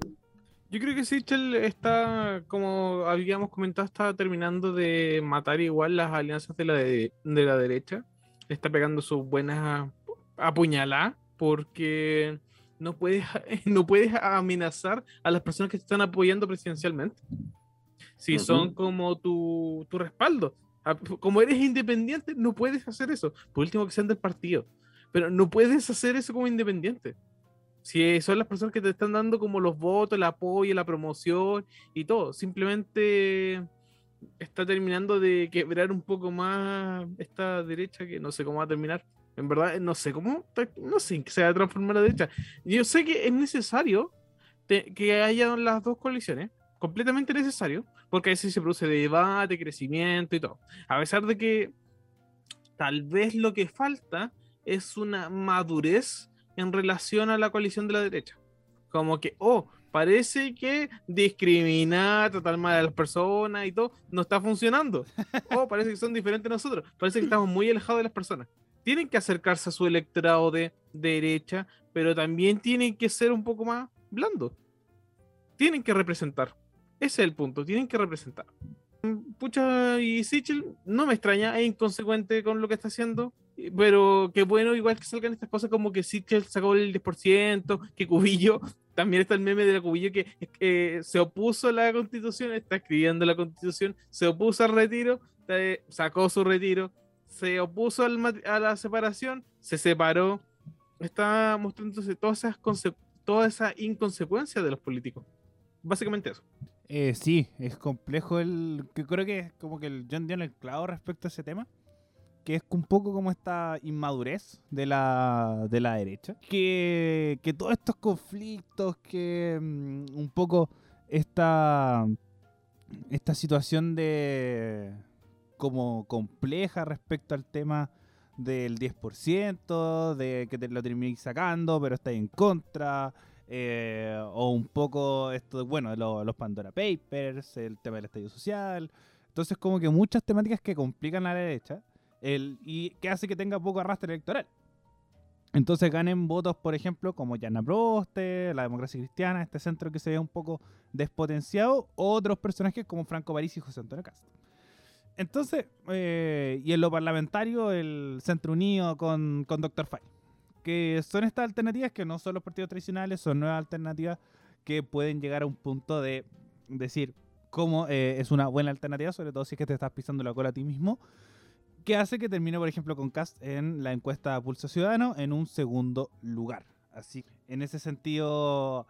Speaker 2: Yo creo que Sichel está, como habíamos comentado, está terminando de matar igual las alianzas de la, de, de la derecha. Está pegando sus buenas apuñaladas porque no puedes, [laughs] no puedes amenazar a las personas que te están apoyando presidencialmente. Si son como tu, tu respaldo. A- Como eres independiente, no puedes hacer eso. Por último, que sean del partido. Pero no puedes hacer eso como independiente. Si son las personas que te están dando como los votos, el apoyo, la promoción y todo. Simplemente está terminando de quebrar un poco más esta derecha que no sé cómo va a terminar. En verdad, no sé cómo, no sé en qué se va a transformar la derecha. Yo sé que es necesario que haya las dos coaliciones, completamente necesario, porque a veces se produce debate, crecimiento y todo. A pesar de que tal vez lo que falta es una madurez en relación a la coalición de la derecha. Como que, oh, parece que discriminar, tratar mal a las personas y todo no está funcionando. [laughs] Oh, parece que son diferentes a nosotros. Parece que estamos muy alejados de las personas. Tienen que acercarse a su electorado de derecha, pero también tienen que ser un poco más blandos. Tienen que representar. Ese es el punto, tienen que representar. Pucha, y Sichel no me extraña, es inconsecuente con lo que está haciendo, pero qué bueno igual que salgan estas cosas como que Sichel sacó el 10%, que Cubillo, [laughs] también está el meme de la Cubillo que, que se opuso a la constitución, está escribiendo la constitución, se opuso al retiro, eh, sacó su retiro, se opuso al a la separación, se separó, está mostrándose todas esas, toda esa inconsecuencia de los políticos. Básicamente eso.
Speaker 1: Eh, sí, es complejo el. que creo que es como que el John dio en el clavo respecto a ese tema. Que es un poco como esta inmadurez de la, de la derecha. Que, que todos estos conflictos, que mm, un poco esta, esta situación de como compleja respecto al tema del 10%, de que te lo terminéis sacando, pero estáis en contra, eh, o un poco esto, bueno, lo- los Pandora Papers, el tema del estallido social. Entonces, como que muchas temáticas que complican a la derecha el, y que hace que tenga poco arrastre electoral. Entonces ganen votos, por ejemplo, como Yana Proste, la democracia cristiana, este centro que se ve un poco despotenciado, otros personajes como Franco París y José Antonio Castro. Entonces, eh, y en lo parlamentario, el Centro Unido con, con Dr. Fay. Que son estas alternativas que no son los partidos tradicionales, son nuevas alternativas que pueden llegar a un punto de decir cómo eh, es una buena alternativa, sobre todo si es que te estás pisando la cola a ti mismo, que hace que termine, por ejemplo, con Cast en la encuesta Pulso Ciudadano en un segundo lugar. Así, en ese sentido,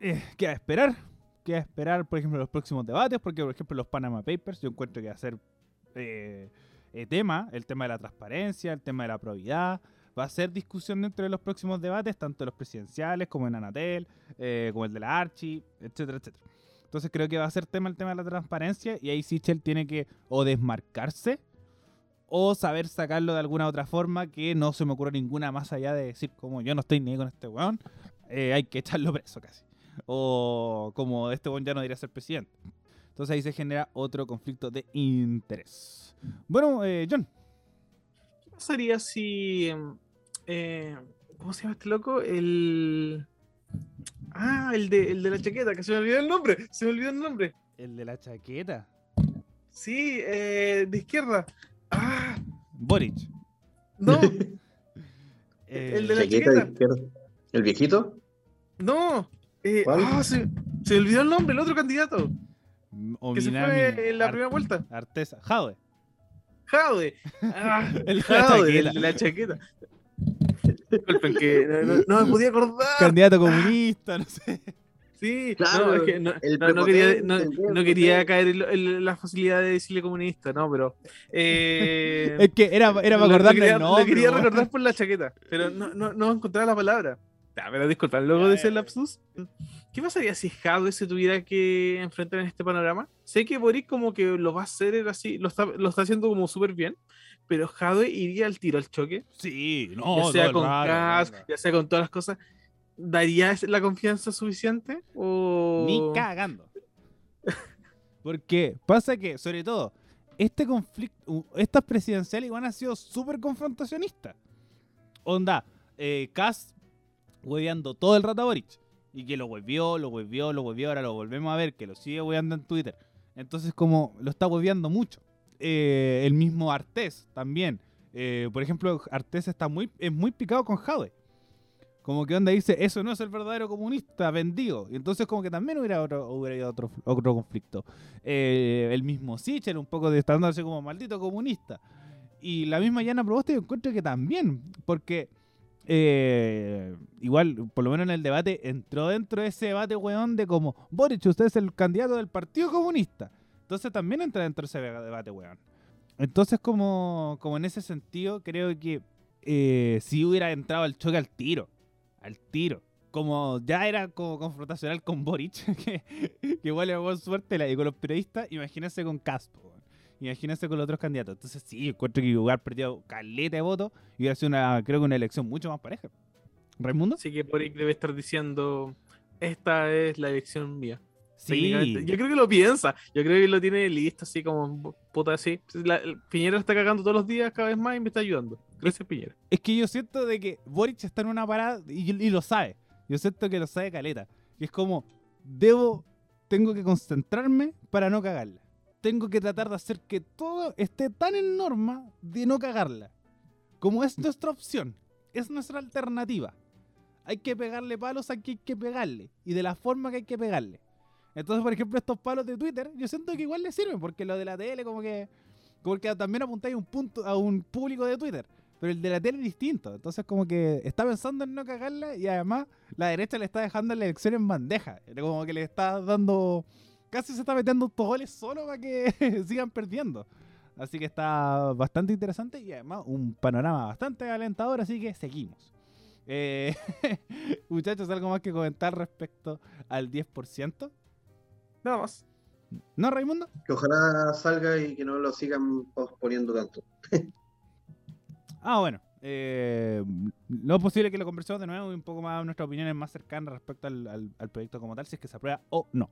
Speaker 1: eh, queda esperar. Queda esperar, por ejemplo, los próximos debates, porque, por ejemplo, los Panama Papers, yo encuentro que va a ser eh, eh, tema, el tema de la transparencia, el tema de la probidad, va a ser discusión dentro de los próximos debates, tanto los presidenciales como en Anatel, eh, como el de la Archi, etcétera, etcétera. Entonces creo que va a ser tema el tema de la transparencia y ahí Sichel tiene que o desmarcarse o saber sacarlo de alguna otra forma que no se me ocurre ninguna más allá de decir como yo no estoy ni con este weón, eh, hay que echarlo preso casi. O como este weón ya no debería ser presidente. Entonces ahí se genera otro conflicto de interés. Bueno, eh, John.
Speaker 2: ¿Qué pasaría si. Eh, ¿Cómo se llama este loco? El. Ah, el de, el de la chaqueta, que se me olvidó el nombre. Se me olvidó el nombre.
Speaker 1: El de la chaqueta.
Speaker 2: Sí, eh, de izquierda. Ah,
Speaker 1: Boric.
Speaker 2: no,
Speaker 1: Eh, [laughs]
Speaker 2: El de la
Speaker 3: Chaqueta de
Speaker 2: chaqueta.
Speaker 3: izquierda. ¿El viejito?
Speaker 2: no. eh,
Speaker 3: ¿Cuál?
Speaker 2: ah, se, se me olvidó el nombre, el otro candidato.
Speaker 1: o
Speaker 2: Que se fue en la
Speaker 1: Ar-
Speaker 2: primera vuelta.
Speaker 1: Artesa.
Speaker 2: Jade. [laughs] Ah,
Speaker 1: El la
Speaker 2: Jade,
Speaker 1: chaqueta.
Speaker 2: el de la chaqueta. Disculpen [laughs] que no, no- no me podía acordar.
Speaker 1: Candidato comunista, no sé.
Speaker 2: Sí,
Speaker 3: Claro,
Speaker 2: no, es que no,
Speaker 3: el
Speaker 2: no- no quería, no- no quería caer en, en la facilidad de decirle comunista, no, pero. eh, [laughs]
Speaker 1: Es que era, era para acordarme
Speaker 2: quería, lo
Speaker 1: nombre.
Speaker 2: quería recordar por la chaqueta, pero no, no, no encontraba la palabra. Ya, pero disculpa, luego de ese lapsus, ¿qué pasaría si Jadwe se tuviera que enfrentar en este panorama? Sé que Boric como que lo va a hacer así, lo está, lo está haciendo como súper bien, pero Jadwe iría al tiro al choque,
Speaker 1: Sí, no,
Speaker 2: ya sea con
Speaker 1: venga.
Speaker 2: ya sea con todas las cosas. ¿Daría la confianza suficiente? O...
Speaker 1: Ni cagando. [laughs] Porque pasa que, sobre todo, este conflicto, estas presidenciales igual han sido súper confrontacionistas. Onda, eh, Kass hueveando todo el rato a Boric. Y que lo volvió, lo volvió, lo volvió, ahora lo volvemos a ver, que lo sigue hueveando en Twitter. Entonces, como lo está hueveando mucho. Eh, el mismo Artés también. Eh, por ejemplo, Artés está muy, es muy picado con Jade. Como que onda dice, eso no es el verdadero comunista, vendido. Y entonces como que también hubiera otro, hubiera otro, otro conflicto. Eh, el mismo Sichel, un poco de estándose como maldito comunista. Y la misma Yana Proboste yo encuentro que también, porque igual, por lo menos en el debate, entró dentro de ese debate, weón, de como, Boric, usted es el candidato del Partido Comunista. Entonces también entra dentro de ese debate, weón. Entonces como, como en ese sentido, creo que eh, si hubiera entrado al choque al tiro al tiro. Como ya era como confrontacional con Boric, [laughs] que, que igual le buena suerte la, y con los periodistas, imagínense con Caspo. weón. Imagínense con los otros candidatos. Entonces sí, encuentro que hubiera perdido caleta de votos y hubiera sido una, creo que una elección mucho más pareja. ¿Raimundo?
Speaker 2: Así que Boric debe estar diciendo, esta es la elección mía.
Speaker 1: Sí.
Speaker 2: Yo creo que lo piensa. Yo creo que lo tiene listo así como puta así. La- Piñera está cagando todos los días cada vez más y me está ayudando. Gracias Piñera.
Speaker 1: Es que yo siento de que Boric está en una parada y, y lo sabe. Yo siento que lo sabe caleta. Y es como, debo, tengo que concentrarme para no cagarla. Tengo que tratar de hacer que todo esté tan en norma de no cagarla. Como es nuestra opción, es nuestra alternativa. Hay que pegarle palos a quien hay que pegarle. Y de la forma que hay que pegarle. Entonces, por ejemplo, estos palos de Twitter, yo siento que igual le sirven, porque lo de la tele como que... Porque también apuntáis un punto, a un público de Twitter. Pero el de la tele es distinto. Entonces, como que está pensando en no cagarla y además la derecha le está dejando la elección en bandeja. Como que le está dando. Casi se está metiendo estos goles solo para que [laughs] sigan perdiendo. Así que está bastante interesante y además un panorama bastante alentador. Así que seguimos. Eh, [laughs] muchachos, ¿algo más que comentar respecto al 10%?
Speaker 2: Nada más.
Speaker 1: ¿No, Raimundo?
Speaker 3: Que ojalá salga y que no lo sigan posponiendo tanto. [laughs]
Speaker 1: Ah, bueno. eh, lo posible que lo conversemos de nuevo y un poco más nuestras opiniones más cercanas respecto al, al- al proyecto como tal, si es que se aprueba o no.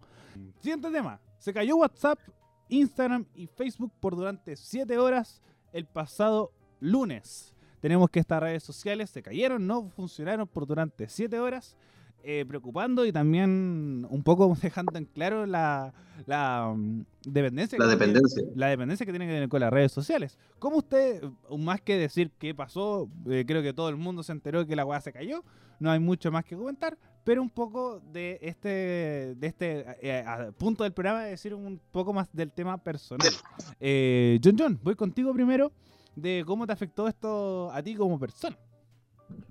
Speaker 1: Siguiente tema. Se cayó WhatsApp, Instagram y Facebook por durante 7 horas el pasado lunes. Tenemos que estas redes sociales se cayeron, no funcionaron por durante 7 horas. Eh, preocupando y también un poco [laughs] dejando en claro la, la mm, dependencia
Speaker 3: La
Speaker 1: que tiene-
Speaker 3: dependencia.
Speaker 1: la dependencia que tiene que tener con las redes sociales. ¿Cómo usted, más que decir qué pasó, eh, creo que todo el mundo se enteró que la weá se cayó, no hay mucho más que comentar, pero un poco de este, de este eh, punto del programa, de decir un poco más del tema personal. Eh, John John, voy contigo primero de cómo te afectó esto a ti como persona.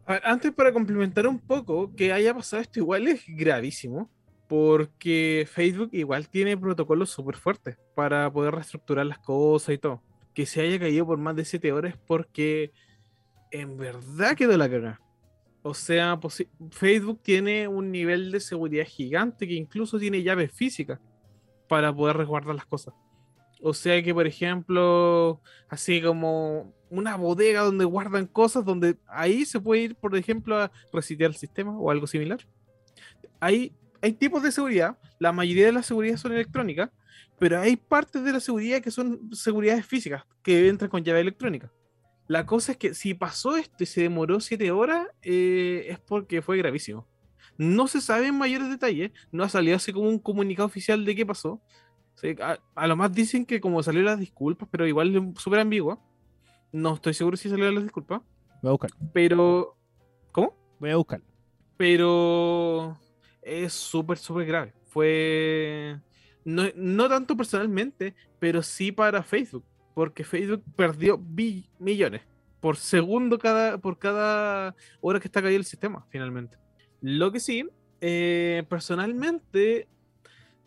Speaker 2: A ver, antes para complementar un poco, que haya pasado esto igual es gravísimo, porque Facebook igual tiene protocolos súper fuertes para poder reestructurar las cosas y todo. Que se haya caído por más de 7 horas porque en verdad quedó la cagada. O sea, Facebook tiene un nivel de seguridad gigante que incluso tiene llaves físicas para poder resguardar las cosas. O sea que, por ejemplo, así como una bodega donde guardan cosas, donde ahí se puede ir, por ejemplo, a resetear el sistema o algo similar. Hay, hay tipos de seguridad, la mayoría de las seguridades son electrónicas, Pero hay partes de la seguridad que son seguridades físicas, que entran con llave electrónica. La cosa es que si pasó esto y se demoró siete horas, eh, es porque fue gravísimo. No se sabe en mayores detalles, no ha salido así como un comunicado oficial de qué pasó. A, a lo más dicen que como salió las disculpas, pero igual súper ambigua. No estoy seguro si salió las disculpas.
Speaker 1: Voy a buscar.
Speaker 2: Pero. ¿Cómo?
Speaker 1: Voy a buscar.
Speaker 2: Pero. Es súper, súper grave. Fue. No, no tanto personalmente, pero sí para Facebook. Porque Facebook perdió millones por segundo cada, por cada hora que está caído el sistema, finalmente. Lo que sí, eh, personalmente,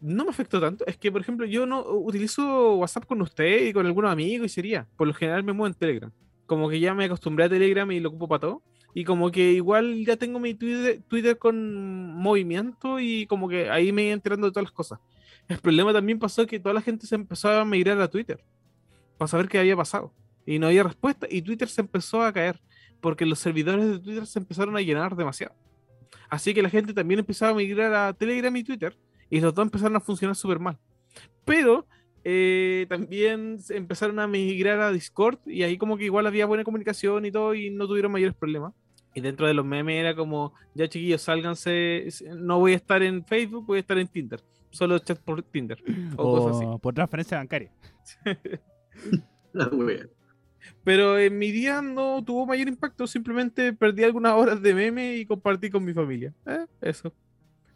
Speaker 2: no me afectó tanto. Es que, por ejemplo, yo no utilizo WhatsApp con usted y con algunos amigos y sería. Por lo general me muevo en Telegram. Como que ya me acostumbré a Telegram y lo ocupo para todo. Y como que igual ya tengo mi Twitter, Twitter con movimiento y como que ahí me iba enterando de todas las cosas. El problema también pasó que toda la gente se empezó a migrar a Twitter para saber qué había pasado. Y no había respuesta y Twitter se empezó a caer porque los servidores de Twitter se empezaron a llenar demasiado. Así que la gente también empezaba a migrar a Telegram y Twitter y los dos empezaron a funcionar súper mal. Pero eh, también se empezaron a migrar a Discord y ahí como que igual había buena comunicación y todo y no tuvieron mayores problemas. Y dentro de los memes era como, ya chiquillos, sálganse, no voy a estar en Facebook, voy a estar en Tinder. Solo chat por Tinder. O, cosas así.
Speaker 1: O por transferencia bancaria. [laughs]
Speaker 3: La wea.
Speaker 2: Pero en mi día no tuvo mayor impacto, simplemente perdí algunas horas de meme y compartí con mi familia. Eh, eso.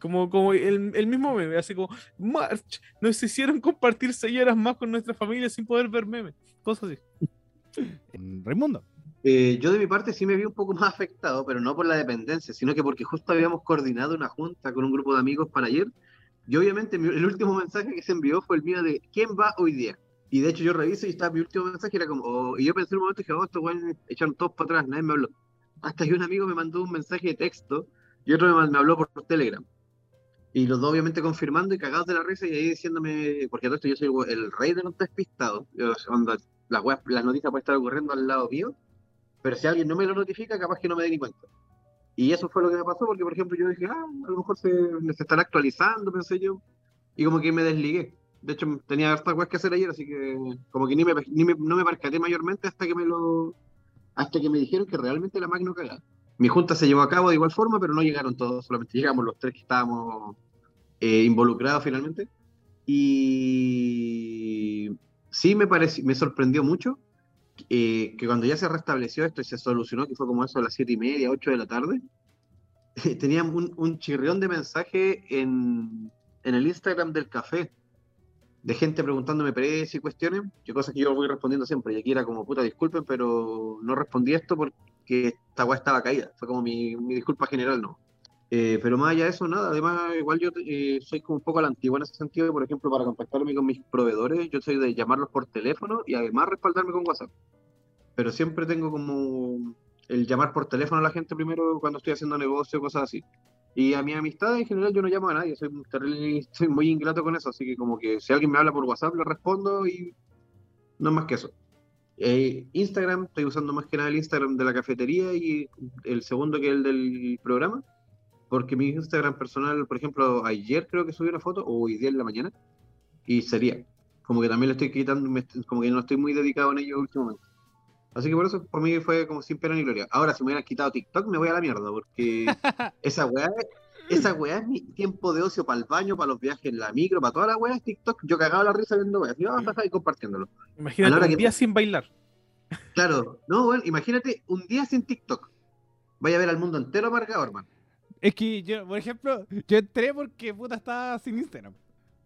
Speaker 2: Como, como el, el mismo meme, así como, March, nos hicieron compartir seis horas más con nuestra familia sin poder ver memes. Cosas así. [laughs]
Speaker 1: Raimundo.
Speaker 3: Eh, yo de mi parte sí me vi un poco más afectado, pero no por la dependencia, sino que porque justo habíamos coordinado una junta con un grupo de amigos para ayer. Y obviamente el último mensaje que se envió fue el mío de ¿quién va hoy día? Y de hecho yo reviso y estaba mi último mensaje, era como, oh, y yo pensé en un momento y dije, oh, estos weones echaron todos para atrás, nadie me habló. Hasta que un amigo me mandó un mensaje de texto y otro me, me habló por Telegram. Y los dos obviamente confirmando y cagados de la risa y ahí diciéndome, porque todo esto yo soy el rey de los despistados, yo, cuando las, las noticias pueden estar ocurriendo al lado mío, pero si alguien no me lo notifica, capaz que no me dé ni cuenta. Y eso fue lo que me pasó, porque por ejemplo yo dije, ah, a lo mejor se, se están actualizando, pensé yo, y como que me desligué. De hecho, tenía hartas cosas que hacer ayer, así que como que ni me, ni me- no me percaté mayormente hasta que me lo hasta que me dijeron que realmente la Mac no cagaba. Mi junta se llevó a cabo de igual forma, pero no llegaron todos, solamente llegamos los tres que estábamos eh, involucrados finalmente. Y sí me pareció, me sorprendió mucho eh, que cuando ya se restableció esto y se solucionó, que fue como eso a las siete y media, 8 de la tarde, [laughs] teníamos un, un chirrión de mensaje en, en el Instagram del café, de gente preguntándome precio y cuestiones, que cosas que yo voy respondiendo siempre, y aquí era como, puta, disculpen, pero no respondí esto porque esta weá estaba caída, fue como mi, mi disculpa general, ¿no? Eh, pero más allá de eso, nada, además igual yo eh, soy como un poco a la antigua en ese sentido, por ejemplo, para contactarme con mis proveedores, yo soy de llamarlos por teléfono y además respaldarme con WhatsApp. Pero siempre tengo como el llamar por teléfono a la gente primero cuando estoy haciendo negocio, cosas así. Y a mi amistad en general yo no llamo a nadie, soy, [laughs] muy ingrato con eso, así que como que si alguien me habla por WhatsApp le respondo y no más que eso. Eh, Instagram, estoy usando más que nada el Instagram de la cafetería y el segundo que es el del programa, porque mi Instagram personal, por ejemplo, ayer creo que subí una foto, o hoy día en la mañana, y sería. Como que también le estoy quitando, me- como que no estoy muy dedicado en ello últimamente. Así que por eso, por mí fue como sin pena ni gloria. Ahora, si me hubieran quitado TikTok, me voy a la mierda, porque [laughs] esa weá, esa weá es mi tiempo de ocio para el baño, para los viajes en la micro, para toda la weá es TikTok. Yo cagaba la risa viendo weá, y, ah, jaja, y compartiéndolo.
Speaker 2: Imagínate
Speaker 3: A
Speaker 2: un
Speaker 3: que-
Speaker 2: día sin bailar.
Speaker 3: Claro, no, bueno, imagínate un día sin TikTok. Vaya a ver al mundo entero amargado, hermano.
Speaker 1: Es que yo, por ejemplo, yo entré porque puta estaba sin Instagram.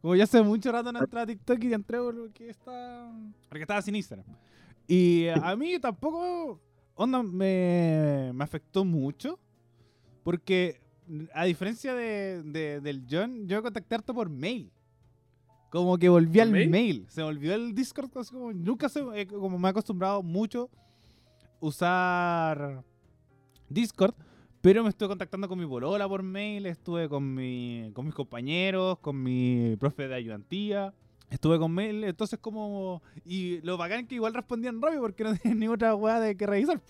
Speaker 1: Como ya hace mucho rato no entraba a TikTok y entré porque está. Porque estaba sin Instagram. Y a mí tampoco. Onda me, me afectó mucho. Porque a diferencia de, de- del John, yo contacté harto por mail. Como que volví
Speaker 2: ¿Por
Speaker 1: al
Speaker 2: mail?
Speaker 1: mail? Se volvió el Discord. así como, nunca se. eh, como me he acostumbrado mucho usar Discord. Pero me estuve contactando con mi polola por mail, estuve con, mi, con mis compañeros, con mi profe de ayudantía, estuve con mail, entonces como... Y lo bacán es que igual respondían rápido porque no [laughs] tenían ni otra weá de que revisar.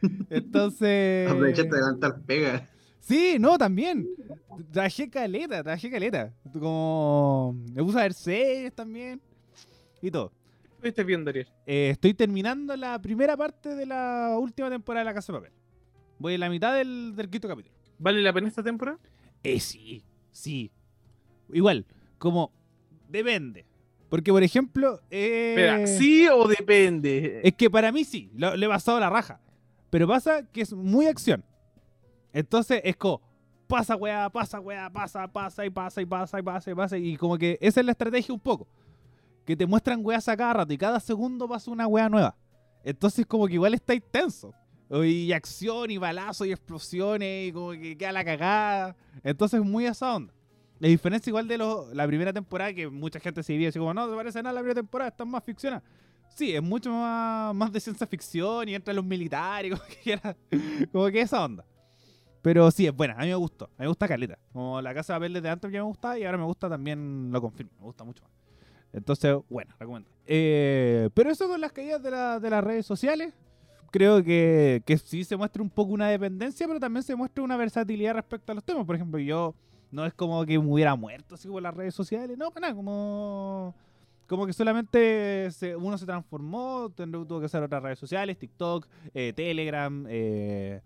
Speaker 1: [laughs] Entonces...
Speaker 3: Aprovechaste de adelantar pega.
Speaker 1: Sí, no, también. Trabajé caleta, trabajé caleta. Como. Me puse a ver series también. Y todo.
Speaker 2: ¿Qué estás viendo, Ariel?
Speaker 1: Eh, estoy terminando la primera parte de la última temporada de La Casa de Papel. Voy en la mitad del, del quinto capítulo.
Speaker 2: ¿Vale la pena esta temporada?
Speaker 1: Eh, sí, sí. Igual, como. Depende. Porque, por ejemplo. eh,
Speaker 2: Espera, ¿sí o depende?
Speaker 1: Es que para mí sí, lo- le he pasado la raja. Pero pasa que es muy acción. Entonces es como, pasa, weá, pasa, weá, pasa, pasa y pasa y pasa y pasa y pasa. Y como que esa es la estrategia un poco. Que te muestran weas a cada rato y cada segundo pasa una wea nueva. Entonces como que igual está intenso. Y acción y balazo y explosiones y como que queda la cagada. Entonces es muy esa onda. La diferencia igual de los- la primera temporada que mucha gente se diría así como, no, no parece nada la primera temporada, está más ficcionada. Sí, es mucho más, de ciencia ficción y entran los militares, [laughs] como que, era- como que esa onda. Pero sí, es buena, a mí me gustó. A mí me gusta Caleta. Como la casa de papel desde antes ya me gustaba y ahora me gusta también, lo confirmo, me gusta mucho más. Entonces, bueno, recomiendo. Eh, pero eso con las caídas de, de las redes sociales, creo que, que sí se muestra un poco una dependencia, pero también se muestra una versatilidad respecto a los temas. Por ejemplo, yo no es como que me hubiera muerto así por las redes sociales, no, para nada, como, como que solamente se- uno se transformó, tuvo que hacer otras redes sociales, TikTok, eh, Telegram, eh,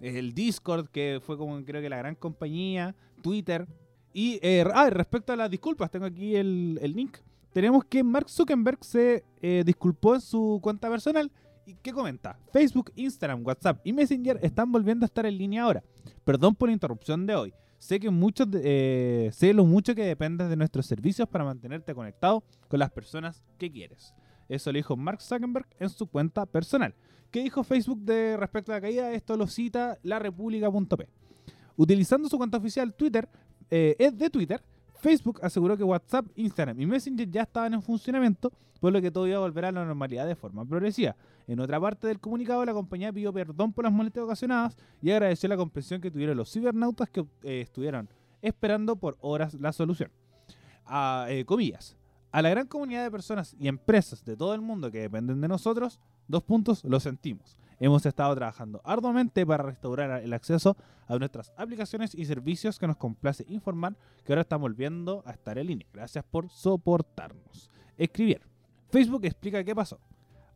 Speaker 1: el Discord, que fue como creo que la gran compañía, Twitter. Y eh, ah, respecto a las disculpas, tengo aquí el, el link. Tenemos que Mark Zuckerberg se eh, disculpó en su cuenta personal. ¿Y qué comenta? Facebook, Instagram, WhatsApp y Messenger están volviendo a estar en línea ahora. Perdón por la interrupción de hoy. Sé que muchos eh, sé lo mucho que dependes de nuestros servicios para mantenerte conectado con las personas que quieres. Eso le dijo Mark Zuckerberg en su cuenta personal. ¿Qué dijo Facebook de respecto a la caída? Esto lo cita larepublica.p. Utilizando su cuenta oficial Twitter, eh, de Twitter, Facebook aseguró que WhatsApp, Instagram y Messenger ya estaban en funcionamiento, por lo que todo iba a volver a la normalidad de forma progresiva. En otra parte del comunicado, la compañía pidió perdón por las molestias ocasionadas y agradeció la comprensión que tuvieron los cibernautas que eh, estuvieron esperando por horas la solución. A, eh, comillas. A la gran comunidad de personas y empresas de todo el mundo que dependen de nosotros, dos puntos, lo sentimos. Hemos estado trabajando arduamente para restaurar el acceso a nuestras aplicaciones y servicios que nos complace informar que ahora estamos volviendo a estar en línea. Gracias por soportarnos. Escribir. Facebook explica qué pasó.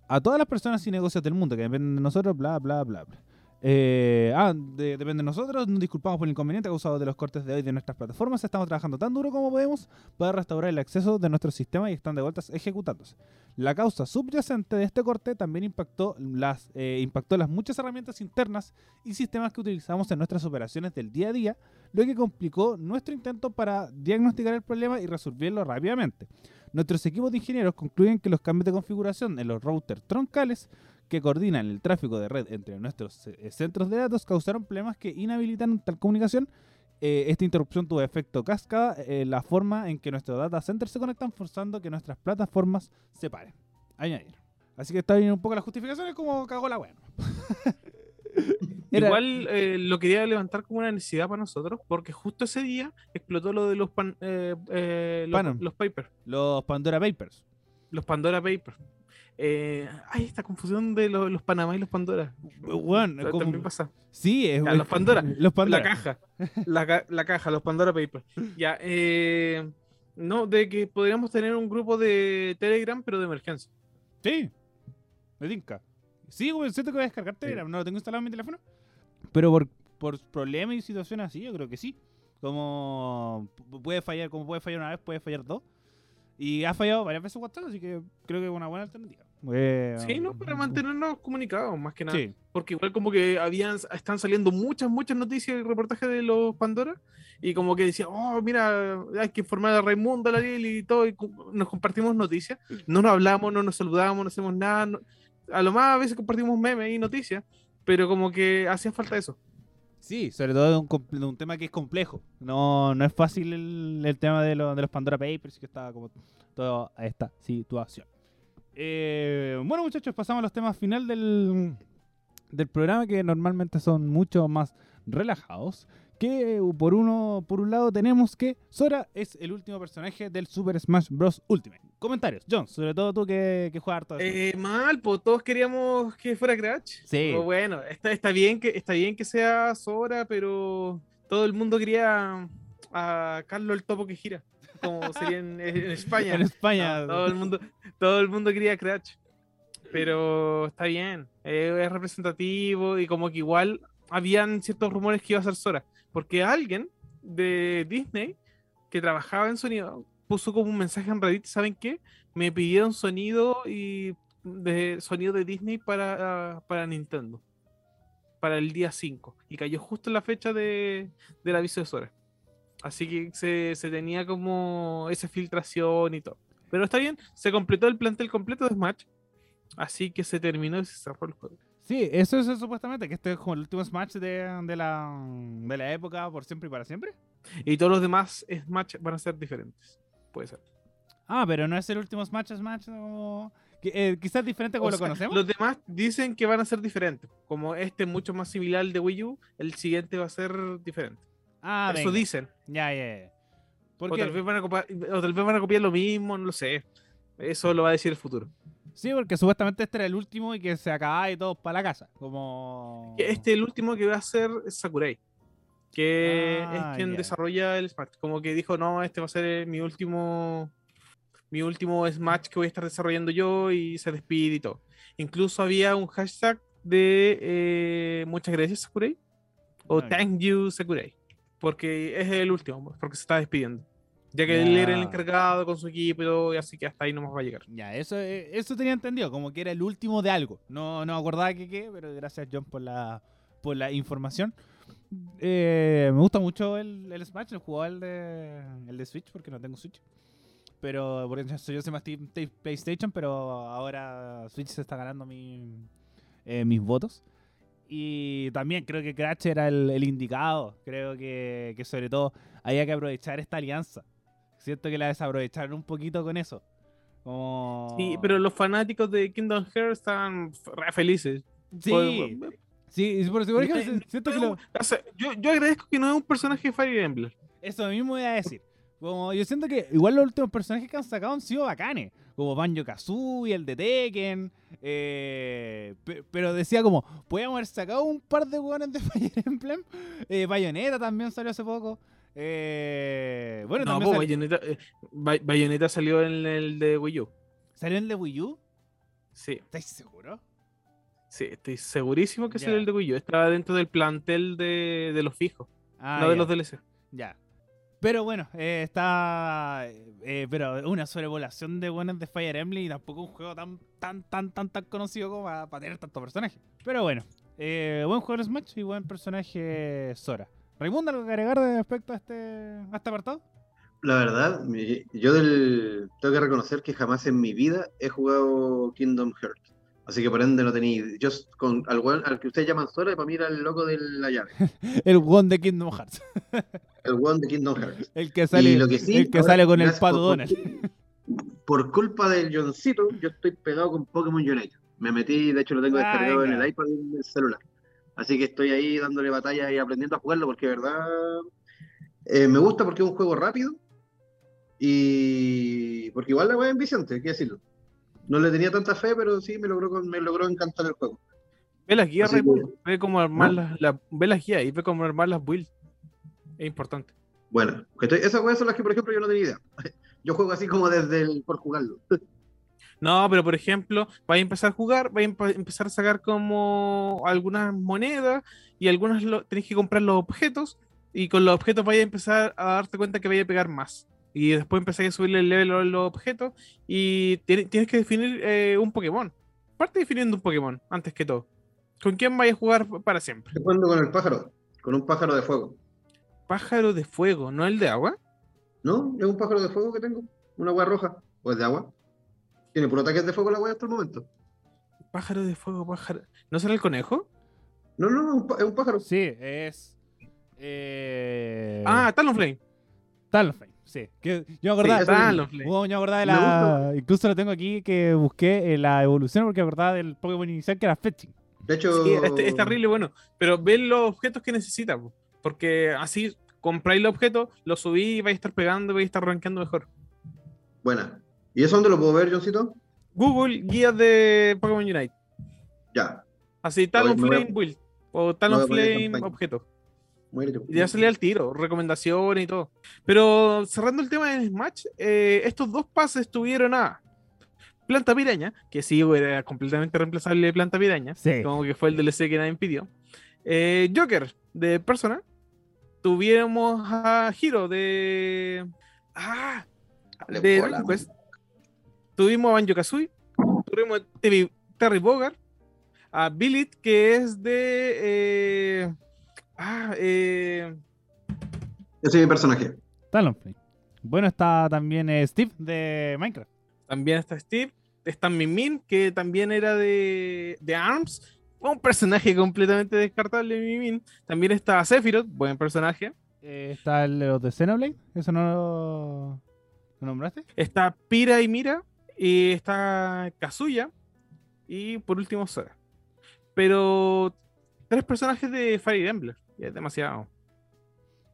Speaker 1: A todas las personas y negocios del mundo que dependen de nosotros, bla, bla, bla, bla. Eh, ah, de- depende de nosotros. Nos disculpamos por el inconveniente causado de los cortes de hoy de nuestras plataformas. Estamos trabajando tan duro como podemos para restaurar el acceso de nuestros sistemas y están de vueltas ejecutándose. La causa subyacente de este corte también impactó las, eh, impactó las muchas herramientas internas y sistemas que utilizamos en nuestras operaciones del día a día, lo que complicó nuestro intento para diagnosticar el problema y resolverlo rápidamente. Nuestros equipos de ingenieros concluyen que los cambios de configuración en los routers troncales que coordinan el tráfico de red entre nuestros eh, centros de datos causaron problemas que inhabilitaron tal comunicación. Eh, esta interrupción tuvo efecto cascada en la forma en que nuestros data centers se conectan, forzando que nuestras plataformas se paren. Añadir. Así que está bien un poco la justificación, es como cagó la wea. [laughs] Era-
Speaker 2: Igual eh, lo quería levantar como una necesidad para nosotros, porque justo ese día explotó lo de los, pan, eh, eh, los, los papers,
Speaker 1: Los Pandora Papers.
Speaker 2: los Pandora Papers. Eh, ay, esta confusión de lo- los Panamá y los Pandora.
Speaker 1: Bueno,
Speaker 2: También pasa.
Speaker 1: Sí, es,
Speaker 2: Ya, los Pandora.
Speaker 1: Los Pandora.
Speaker 2: La caja. La, ca- la caja, los Pandora Papers. Ya, eh, no, de que podríamos tener un grupo de Telegram, pero de emergencia.
Speaker 1: Sí. Me tinca. Sí, güey, siento que voy a descargar Telegram. No lo tengo instalado en mi teléfono. Pero por, por problemas y situaciones así, yo creo que sí. Como pu- puede fallar, como puede fallar una vez, puede fallar dos. Y ha fallado varias veces WhatsApp, así que creo que es una buena alternativa. Eh,
Speaker 2: Sí, ¿no? Para mantenernos comunicados, más que nada.
Speaker 1: Sí,
Speaker 2: Porque igual como que habían, están saliendo muchas, muchas noticias y reportajes de los Pandora. Y como que decía, oh, mira, hay que informar a Raimundo, a la Lili y todo. Y nos compartimos noticias. No nos hablamos, no nos saludamos, no hacemos nada. no- a lo más a veces compartimos memes y noticias. Pero como que hacía falta eso.
Speaker 1: Sí, sobre todo de un, de un tema que es complejo. No, no es fácil el, tema de, lo- de los Pandora Papers, que está como toda esta situación. Eh, bueno, muchachos, pasamos a los temas final del, del programa que normalmente son mucho más relajados. Que uh, por uno, por un lado tenemos que Sora es el último personaje del Super Smash Bros. Ultimate. Comentarios, John, sobre todo tú que, que juegas harto.
Speaker 2: Eh, mal, pues todos queríamos que fuera Crash.
Speaker 1: Sí.
Speaker 2: Pero bueno, está, está, bien que, está bien que sea Sora, pero todo el mundo quería a Carlos el Topo que gira, como [laughs] sería en, en España.
Speaker 1: En España.
Speaker 2: No, todo, el mundo, todo el mundo quería Crash. Pero está bien, eh, es representativo y como que igual habían ciertos rumores que iba a ser Sora. Porque alguien de Disney que trabajaba en sonido puso como un mensaje en Reddit, ¿saben qué? Me pidieron sonido y de sonido de Disney para, para Nintendo. Para el día 5. Y cayó justo en la fecha de, del aviso de Sora. Así que se, se tenía como esa filtración y todo. Pero está bien, se completó el plantel completo de Smash. Así que se terminó y se cerró el juego.
Speaker 1: Sí, eso es supuestamente, que este es como el último Smash de, de, la, de la época por siempre y para siempre.
Speaker 2: Y todos los demás Smash van a ser diferentes. Puede ser.
Speaker 1: Ah, pero no es el último Smash Smash o... que, eh, quizás diferente como
Speaker 2: O
Speaker 1: lo
Speaker 2: sea,
Speaker 1: conocemos.
Speaker 2: Los demás dicen que van a ser diferentes. Como este es mucho más similar al de Wii U, el siguiente va a ser diferente.
Speaker 1: Ah,
Speaker 2: Eso
Speaker 1: venga.
Speaker 2: dicen.
Speaker 1: Ya, ya, ya.
Speaker 2: O
Speaker 1: Porque,
Speaker 2: tal, vez van a copiar, o tal vez van a copiar lo mismo, no lo sé. Eso lo va a decir el futuro.
Speaker 1: sí, porque supuestamente este era el último y que se acababa y todos para la casa. Como...
Speaker 2: Este el último que va a ser es Sakurai. Que
Speaker 1: Ah,
Speaker 2: es quien
Speaker 1: ya.
Speaker 2: desarrolla el Smash. Como que dijo, no, este va a ser mi último. Mi último Smash que voy a estar desarrollando yo y se despide y todo. Incluso había un hashtag de eh, muchas gracias Sakurai. O
Speaker 1: Ah, ya.
Speaker 2: thank you Sakurai. Porque es el último, pues, porque se está despidiendo. Ya que él era el encargado con su equipo y todo, así que hasta ahí nomás va a llegar.
Speaker 1: Ya, eso, eh, eso tenía entendido, como que era el último de algo. No, no acordaba que qué, pero gracias John por la, por la información. Eh, me gusta mucho el, el Smash, el jugaba el de, el de Switch porque no tengo Switch. Pero porque yo soy más team team PlayStation, pero ahora Switch se está ganando mi, eh, mis votos. Y también creo que Crash era el, el indicado. Creo que, que sobre todo había que aprovechar esta alianza. Siento que la desaprovecharon un poquito con eso. Como...
Speaker 2: Sí, pero los fanáticos de Kingdom Hearts están re felices.
Speaker 1: Sí, sí, por, por ejemplo,
Speaker 2: No,
Speaker 1: si- siento que
Speaker 2: no,
Speaker 1: lo-
Speaker 2: o sea, yo, yo agradezco que no es un personaje de Fire Emblem.
Speaker 1: eso mismo iba a decir. Como yo siento que igual los últimos personajes que han sacado han sido bacanes. Como Banjo Kazooie, el de Tekken. eh, pe- pero decía como, podíamos haber sacado un par de hueones de [laughs] Fire Emblem. Eh, Bayonetta también salió hace poco. Eh, bueno,
Speaker 2: No,
Speaker 1: también
Speaker 2: po,
Speaker 1: sal-
Speaker 2: Bayonetta, eh, Bay- Bayonetta salió en el de Wii U.
Speaker 1: salió el de Wii U.
Speaker 2: Sí,
Speaker 1: ¿Estáis seguros?
Speaker 2: Sí, estoy segurísimo que salió el de Wii U. Estaba dentro del plantel de, de los fijos,
Speaker 1: Ah,
Speaker 2: no de los DLC.
Speaker 1: Ya. Pero bueno, eh, está. eh, pero una sobrepoblación de buenos de Fire Emblem y tampoco un juego tan, tan, tan, tan, tan conocido como para, tener tantos personajes. Pero bueno, eh, buen juego de Smash y buen personaje Sora. Raimundo, ¿algo que agregar respecto a este, a este apartado?
Speaker 3: La verdad, yo del, tengo que reconocer que jamás en mi vida he jugado Kingdom Hearts. Así que por ende no tenía. Yo con al, al que ustedes llaman Sora, para mí era el loco de la llave. [laughs]
Speaker 1: El one de Kingdom Hearts. [laughs]
Speaker 3: El one de Kingdom Hearts.
Speaker 1: El que sale,
Speaker 3: y lo que sí,
Speaker 1: el que
Speaker 3: ahora,
Speaker 1: sale con el pato
Speaker 3: por-
Speaker 1: Donald.
Speaker 3: Por culpa del Johncito, yo estoy pegado con Pokémon Unite. Me metí, de hecho lo tengo
Speaker 1: Ah,
Speaker 3: descargado en el iPad y en el celular. Así que estoy ahí dándole batalla y aprendiendo a jugarlo porque de verdad eh, me gusta porque es un juego rápido y porque igual la weá es enviciante, hay que decirlo. No le tenía tanta fe, pero sí me logró, me logró encantar el juego.
Speaker 2: Ve las guías,
Speaker 3: que-.
Speaker 2: Ve cómo armar
Speaker 3: ¿No?
Speaker 2: las, la- ve las guías y ve cómo armar las builds. Es importante.
Speaker 3: Bueno, esas weas son las que, por ejemplo, yo no tenía idea. [laughs] Yo juego así como desde el por jugarlo. [laughs]
Speaker 2: No, pero por ejemplo, vais a empezar a jugar, vais a empe- empezar a sacar como algunas monedas y algunas lo- tenéis que comprar los objetos y con los objetos vais a empezar a darte cuenta que vais a pegar más. Y después empezáis a subirle el level a los objetos y tiene- tienes que definir eh, un Pokémon. Parte definiendo un Pokémon, antes que todo. ¿Con quién vais a jugar para siempre?
Speaker 3: Estoy jugando con el pájaro, con un pájaro de fuego.
Speaker 2: Pájaro de fuego, no el de agua.
Speaker 3: ¿No? Es un pájaro de fuego que tengo. Una wea roja. ¿O es de agua? Tiene puro ataques de fuego la wea hasta el momento.
Speaker 2: Pájaro de fuego, pájaro. ¿No será el conejo?
Speaker 3: No, no, no, es un pá- es un pájaro.
Speaker 1: Sí, es. Eh,
Speaker 2: Ah, Talonflame.
Speaker 1: Talonflame, sí. Que yo me acordaba,
Speaker 3: Sí,
Speaker 1: yo me de
Speaker 3: Me
Speaker 1: la. Incluso lo tengo aquí que busqué eh, la evolución porque me acordaba del Pokémon inicial que era Fetching.
Speaker 3: De hecho,
Speaker 2: Sí, este- es terrible, bueno. Pero ven los objetos que necesitas, po, porque así compráis los objetos, los subís y vais a estar pegando y vais a estar rankeando mejor.
Speaker 3: buena. ¿Y eso dónde lo puedo ver, Johncito?
Speaker 2: Google, guías de Pokémon Unite.
Speaker 3: Ya.
Speaker 2: Así, Talonflame
Speaker 3: me
Speaker 2: Build. O Talonflame
Speaker 3: campaña.
Speaker 2: Objeto.
Speaker 3: Muérete.
Speaker 2: Y ya salía al tiro, recomendaciones y todo. Pero cerrando el tema de Smash, eh, estos dos pases tuvieron a Planta Piraña, que sí era completamente reemplazable de Planta Piraña,
Speaker 1: Sí.
Speaker 2: como que fue el DLC que nadie pidió. Eh, Joker de Persona. Tuvimos a Hiro de. Ah,
Speaker 3: Dale
Speaker 2: de Dragon Quest. Tuvimos a Banjo Kazooie. Tuvimos a Terry, Terry Bogard. A Billit, que es de. eh, ah, eh,
Speaker 3: Ese es mi personaje.
Speaker 1: Talonflame. Bueno, está también eh, Steve de Minecraft.
Speaker 2: También está Steve. Está Min Min, que también era de, de ARMS. Un personaje completamente descartable, Min Min. También está Sephiroth, buen personaje.
Speaker 1: Eh, está el de los de Xenoblade. ¿Eso no lo, lo nombraste?
Speaker 2: Está Pira y Mira. Y está Kazuya. Y por último, Sora. Pero tres personajes de Fire Emblem. Ya es demasiado.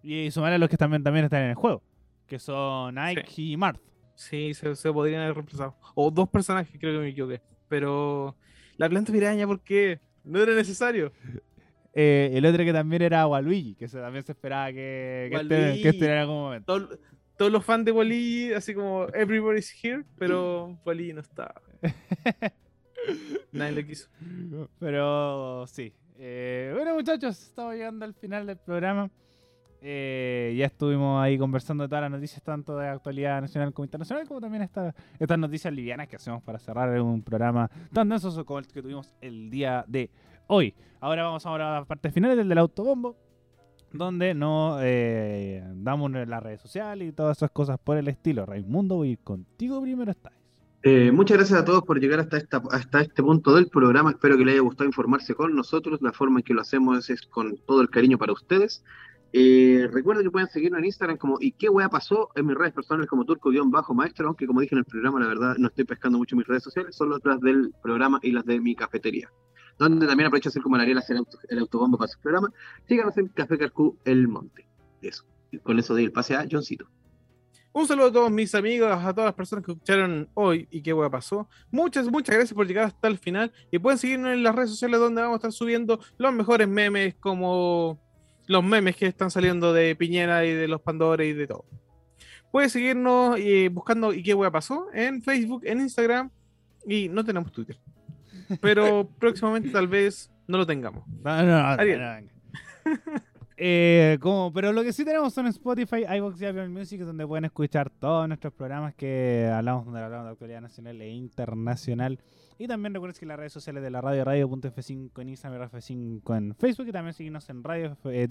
Speaker 1: Y sumar a los que también, también están en el juego. Que son Ike y Marth.
Speaker 2: Sí, se, se podrían haber reemplazado. O dos personajes, creo que me equivoqué. Pero la planta piraña, ¿por qué? No era necesario. [laughs]
Speaker 1: Eh, el otro que también era Waluigi, que se- también se esperaba que, que, esté, que esté en algún momento.
Speaker 2: Todo- todos los fans de Wally, así como Everybody's here, pero [laughs] Wally no está. [laughs] Nadie lo quiso.
Speaker 1: Pero sí. Eh, bueno, muchachos, estamos llegando al final del programa. Eh, ya estuvimos ahí conversando de todas las noticias, tanto de actualidad nacional como internacional, como también esta- estas noticias livianas que hacemos para cerrar un programa tan denso como el que tuvimos el día de hoy. Ahora vamos a la parte final del del autobombo, donde nos eh, damos las redes sociales y todas esas cosas por el estilo. Raimundo, voy a ir contigo primero esta.
Speaker 3: Eh, muchas gracias a todos por llegar hasta, esta, hasta este punto del programa. Espero que les haya gustado informarse con nosotros. La forma en que lo hacemos es con todo el cariño para ustedes. Eh, recuerden que pueden seguirnos en Instagram como ¿Y qué wea pasó? En mis redes personales como turco-maestro, aunque como dije en el programa, la verdad no estoy pescando mucho mis redes sociales, solo las del programa y las de mi cafetería. Donde también aprovecho a hacer como la Ariel hacer el, auto- el autobombo para su programa. Síganos en Café Carcú El Monte. Eso. Con eso doy el pase a Johncito.
Speaker 2: Un saludo a todos mis amigos, a todas las personas que escucharon hoy y qué hueá pasó. Muchas, muchas gracias por llegar hasta el final. Y pueden seguirnos en las redes sociales donde vamos a estar subiendo los mejores memes, como los memes que están saliendo de Piñera y de los Pandora y de todo. Puedes seguirnos eh, buscando y qué hueá pasó en Facebook, en Instagram y no tenemos Twitter. Pero [laughs] próximamente tal vez no lo tengamos.
Speaker 1: No, no. [laughs] Eh, como, pero lo que sí tenemos son Spotify, iVoox y Apple Music, donde pueden escuchar todos nuestros programas que hablamos, donde hablamos de actualidad nacional e internacional. Y también recuerden que las redes sociales de la radio, radio.f5 en Instagram, f5 en Facebook, y también seguirnos en radio, eh,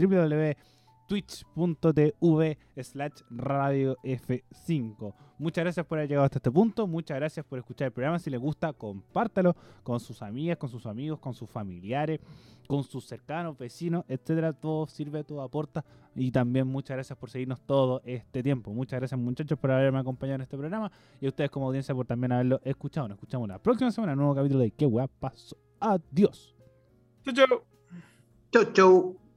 Speaker 1: www.twitch.tv slash radio f5. Muchas gracias por haber llegado hasta este punto, muchas gracias por escuchar el programa. Si les gusta, compártalo con sus amigas, con sus amigos, con sus familiares con sus cercanos, vecinos, etcétera, todo sirve, todo aporta. Y también muchas gracias por seguirnos todo este tiempo. Muchas gracias, muchachos, por haberme acompañado en este programa. Y a ustedes, como audiencia, por también haberlo escuchado. Nos escuchamos la próxima semana, un nuevo capítulo de ¿Qué weá pasó? Adiós.
Speaker 2: Chau, chau.
Speaker 3: Chau, chau.